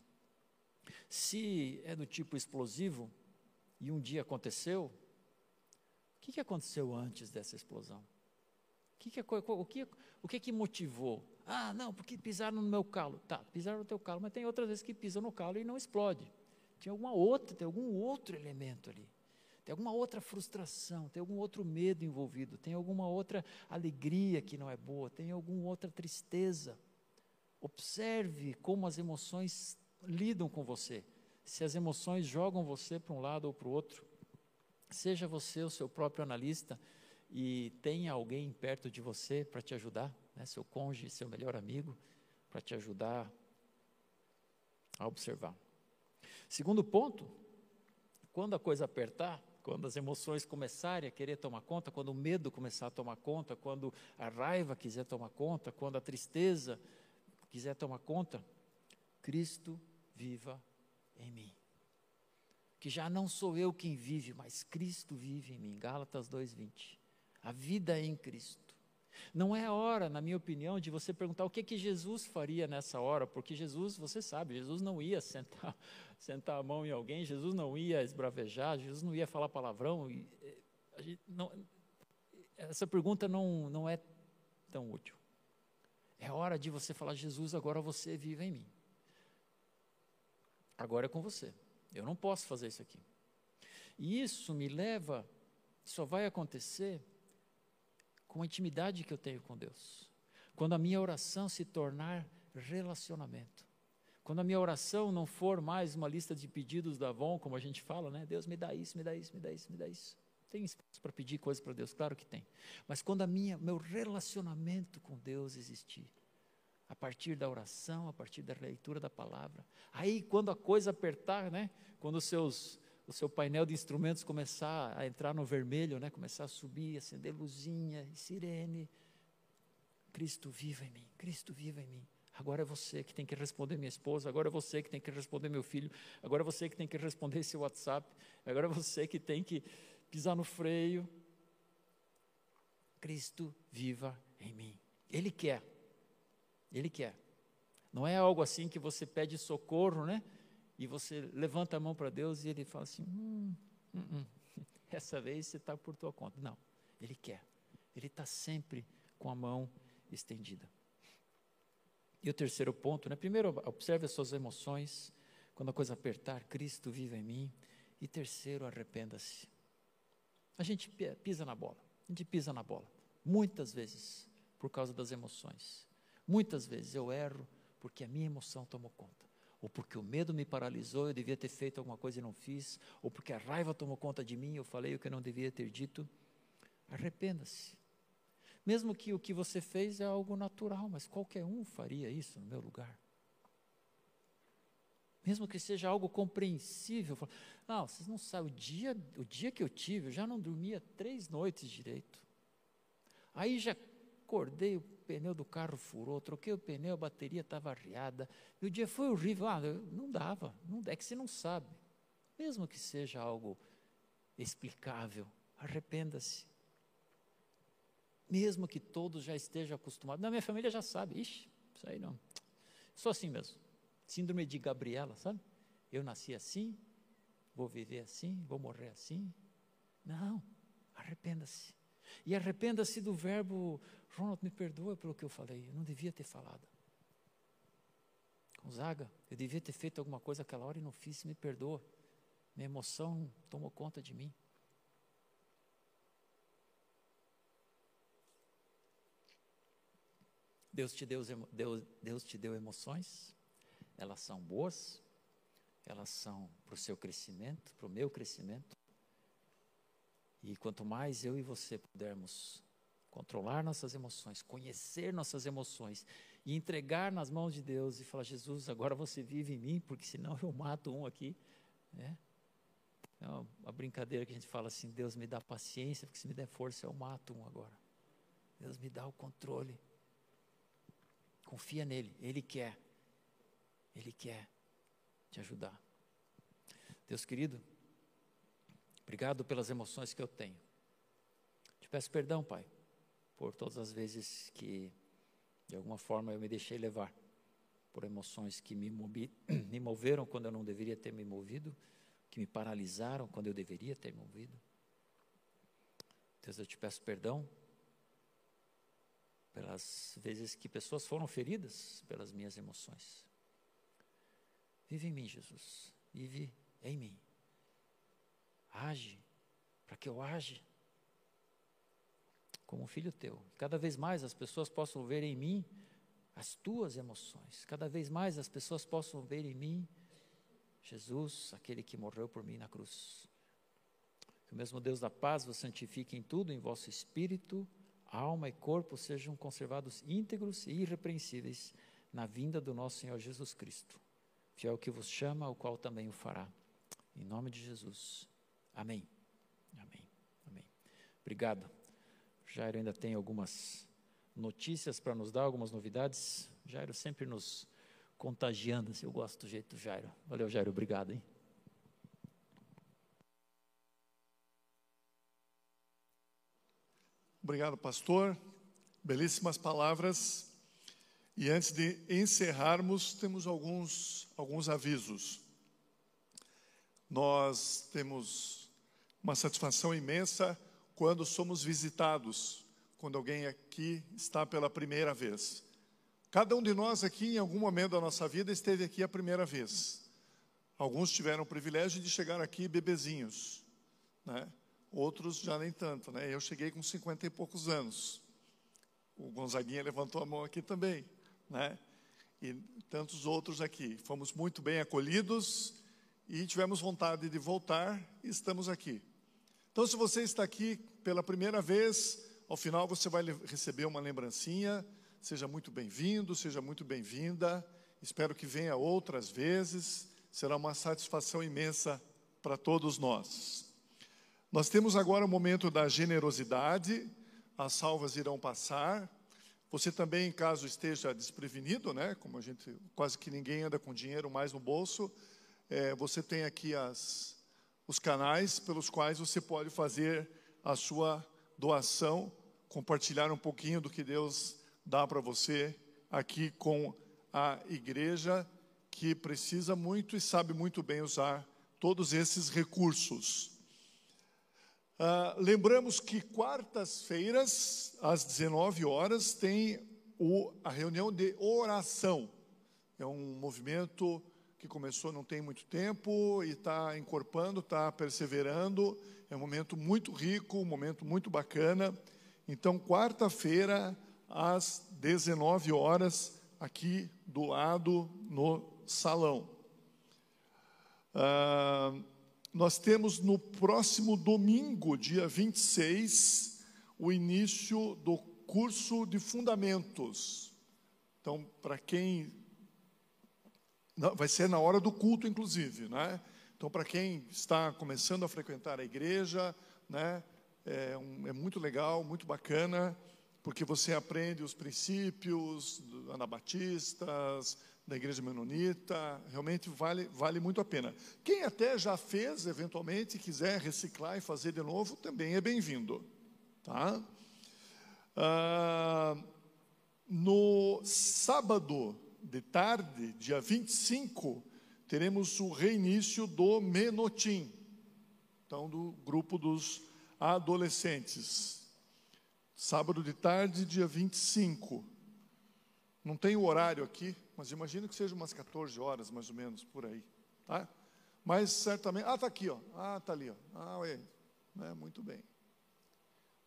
Se é do tipo explosivo e um dia aconteceu, que, que aconteceu antes dessa explosão? que, o, que, o que que motivou? Ah, não, porque pisaram no meu calo. Tá, pisaram no teu calo, mas tem outras vezes que pisam no calo e não explode. Tem alguma outra, tem algum outro elemento ali. Tem alguma outra frustração, tem algum outro medo envolvido, tem alguma outra alegria que não é boa, tem alguma outra tristeza. Observe como as emoções lidam com você. Se as emoções jogam você para um lado ou para o outro. Seja você o seu próprio analista e tenha alguém perto de você para te ajudar, né, seu cônjuge, seu melhor amigo, para te ajudar a observar. Segundo ponto, quando a coisa apertar, quando as emoções começarem a querer tomar conta, quando o medo começar a tomar conta, quando a raiva quiser tomar conta, quando a tristeza quiser tomar conta, Cristo viva em mim. Que já não sou eu quem vive, mas Cristo vive em mim. Gálatas 2:20 a vida em Cristo. Não é hora, na minha opinião, de você perguntar o que que Jesus faria nessa hora, porque Jesus, você sabe, Jesus não ia sentar, sentar a mão em alguém, Jesus não ia esbravejar, Jesus não ia falar palavrão. E, eh, não, essa pergunta não, não é tão útil. É hora de você falar, Jesus, agora você vive em mim. Agora é com você. Eu não posso fazer isso aqui. E isso me leva, só vai acontecer com a intimidade que eu tenho com Deus. Quando a minha oração se tornar relacionamento. Quando a minha oração não for mais uma lista de pedidos da Avon, como a gente fala, né? Deus me dá isso, me dá isso, me dá isso, me dá isso. Tem espaço para pedir coisas para Deus, claro que tem. Mas quando a minha, meu relacionamento com Deus existir, a partir da oração, a partir da leitura da palavra, aí quando a coisa apertar, né? Quando os seus o seu painel de instrumentos começar a entrar no vermelho, né? começar a subir, acender luzinha, sirene. Cristo viva em mim, Cristo viva em mim. Agora é você que tem que responder minha esposa, agora é você que tem que responder meu filho, agora é você que tem que responder esse WhatsApp, agora é você que tem que pisar no freio. Cristo viva em mim. Ele quer. Ele quer. Não é algo assim que você pede socorro, né? e você levanta a mão para Deus e ele fala assim: hum, hum, hum. essa vez você está por tua conta. Não, ele quer. Ele está sempre com a mão estendida. E o terceiro ponto, né? Primeiro, observe as suas emoções. Quando a coisa apertar, Cristo vive em mim. E terceiro, arrependa-se. A gente pisa na bola. A gente pisa na bola. Muitas vezes, por causa das emoções. Muitas vezes eu erro porque a minha emoção tomou conta ou porque o medo me paralisou, eu devia ter feito alguma coisa e não fiz, ou porque a raiva tomou conta de mim, eu falei o que eu não devia ter dito. Arrependa-se. Mesmo que o que você fez é algo natural, mas qualquer um faria isso no meu lugar. Mesmo que seja algo compreensível. Não, vocês não sabem, o dia, o dia que eu tive, eu já não dormia três noites direito. Aí já acordei, pneu do carro furou, troquei o pneu, a bateria estava arriada, e o dia foi horrível. Ah, não dava, não, é que você não sabe. Mesmo que seja algo explicável, arrependa-se. Mesmo que todos já estejam acostumados. Na minha família já sabe, ixi, isso aí não. Sou assim mesmo. Síndrome de Gabriela, sabe? eu nasci assim, vou viver assim, vou morrer assim. Não, arrependa-se. E arrependa-se do verbo, Ronald, me perdoa pelo que eu falei, eu não devia ter falado. Gonzaga, eu devia ter feito alguma coisa aquela hora e não fiz, me perdoa. Minha emoção tomou conta de mim. Deus te deu, Deus, Deus te deu emoções, elas são boas, elas são para o seu crescimento, para o meu crescimento. E quanto mais eu e você pudermos controlar nossas emoções, conhecer nossas emoções e entregar nas mãos de Deus e falar: Jesus, agora você vive em mim, porque senão eu mato um aqui. Né? É uma, uma brincadeira que a gente fala assim: Deus me dá paciência, porque se me der força eu mato um agora. Deus me dá o controle. Confia nele, ele quer. Ele quer te ajudar. Deus querido, obrigado pelas emoções que eu tenho. Te peço perdão, Pai, por todas as vezes que, de alguma forma, eu me deixei levar por emoções que me, movi, me moveram quando eu não deveria ter me movido, que me paralisaram quando eu deveria ter movido. Deus, eu te peço perdão pelas vezes que pessoas foram feridas pelas minhas emoções. Vive em mim, Jesus. Vive em mim. Age para que eu age como filho teu. Cada vez mais as pessoas possam ver em mim as tuas emoções. Cada vez mais as pessoas possam ver em mim Jesus, aquele que morreu por mim na cruz. Que o mesmo Deus da paz vos santifique em tudo, em vosso espírito, alma e corpo sejam conservados íntegros e irrepreensíveis na vinda do nosso Senhor Jesus Cristo. Fiel que vos chama, o qual também o fará. Em nome de Jesus. Amém. Amém. Amém. Obrigado. Jairo ainda tem algumas notícias para nos dar, algumas novidades. Jairo sempre nos contagiando. Eu gosto do jeito do Jairo. Valeu, Jairo. Obrigado, hein? Obrigado, pastor. Belíssimas palavras. E antes de encerrarmos, temos alguns, alguns avisos. Nós temos uma satisfação imensa quando somos visitados, quando alguém aqui está pela primeira vez. Cada um de nós aqui, em algum momento da nossa vida, esteve aqui a primeira vez. Alguns tiveram o privilégio de chegar aqui bebezinhos, né? outros já nem tanto, né? Eu cheguei com 50 e poucos anos. O Gonzaguinha levantou a mão aqui também, né? E tantos outros aqui. Fomos muito bem acolhidos e tivemos vontade de voltar e estamos aqui. Então, se você está aqui pela primeira vez, ao final você vai receber uma lembrancinha. Seja muito bem-vindo, seja muito bem-vinda. Espero que venha outras vezes. Será uma satisfação imensa para todos nós. Nós temos agora o momento da generosidade, as salvas irão passar. Você também, caso esteja desprevenido, né, como a gente quase que ninguém anda com dinheiro mais no bolso, é, você tem aqui as, os canais pelos quais você pode fazer a sua doação, compartilhar um pouquinho do que Deus dá para você aqui com a igreja que precisa muito e sabe muito bem usar todos esses recursos. Uh, lembramos que quartas-feiras, às 19 horas, tem o, a reunião de oração. É um movimento que começou não tem muito tempo e está encorpando, está perseverando. É um momento muito rico, um momento muito bacana. Então, quarta-feira, às 19 horas, aqui do lado no salão. Uh, nós temos no próximo domingo, dia 26, o início do curso de fundamentos. Então, para quem. Vai ser na hora do culto, inclusive, né? Então, para quem está começando a frequentar a igreja, né? É, um, é muito legal, muito bacana, porque você aprende os princípios anabatistas, da igreja menonita, realmente vale, vale muito a pena. Quem até já fez, eventualmente, quiser reciclar e fazer de novo, também é bem-vindo. Tá? Ah, no sábado de tarde, dia 25, teremos o reinício do Menotim, então do grupo dos adolescentes. Sábado de tarde, dia 25. Não tem o horário aqui, mas imagino que seja umas 14 horas, mais ou menos, por aí. Tá? Mas certamente. Ah, está aqui, ó. Ah, está ali, ó. Ah. É, muito bem.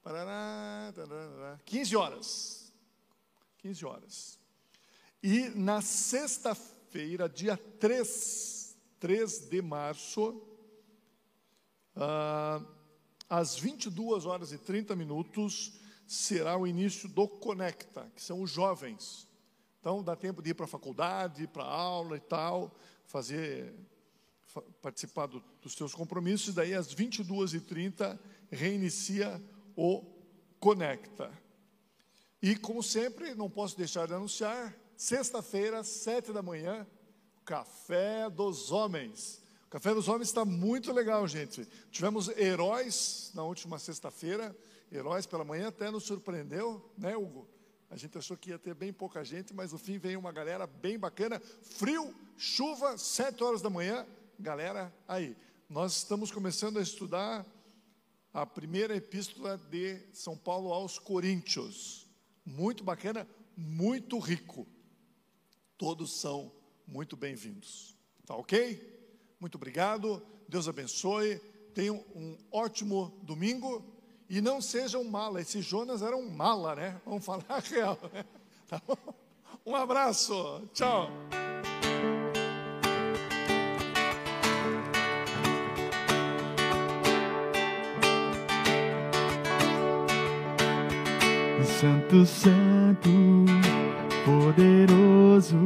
Parará, tarará. 15 horas. 15 horas. E na sexta-feira, dia 3, 3 de março, ah, às 22 horas e 30 minutos, será o início do Conecta, que são os jovens. Então, dá tempo de ir para a faculdade, para a aula e tal, fazer, participar do, dos seus compromissos, daí às 22h30 reinicia o Conecta. E, como sempre, não posso deixar de anunciar, sexta-feira, sete da manhã, Café dos Homens. O Café dos Homens está muito legal, gente. Tivemos heróis na última sexta-feira, heróis pela manhã, até nos surpreendeu, né, Hugo? A gente achou que ia ter bem pouca gente, mas no fim veio uma galera bem bacana. Frio, chuva, sete horas da manhã, galera aí. Nós estamos começando a estudar a primeira epístola de São Paulo aos Coríntios. Muito bacana, muito rico. Todos são muito bem-vindos. Tá ok? Muito obrigado. Deus abençoe. Tenham um ótimo domingo. E não seja um mala. Esse Jonas era um mala, né? Vamos falar a real. Né? Tá um abraço. Tchau. Santo, Santo, poderoso,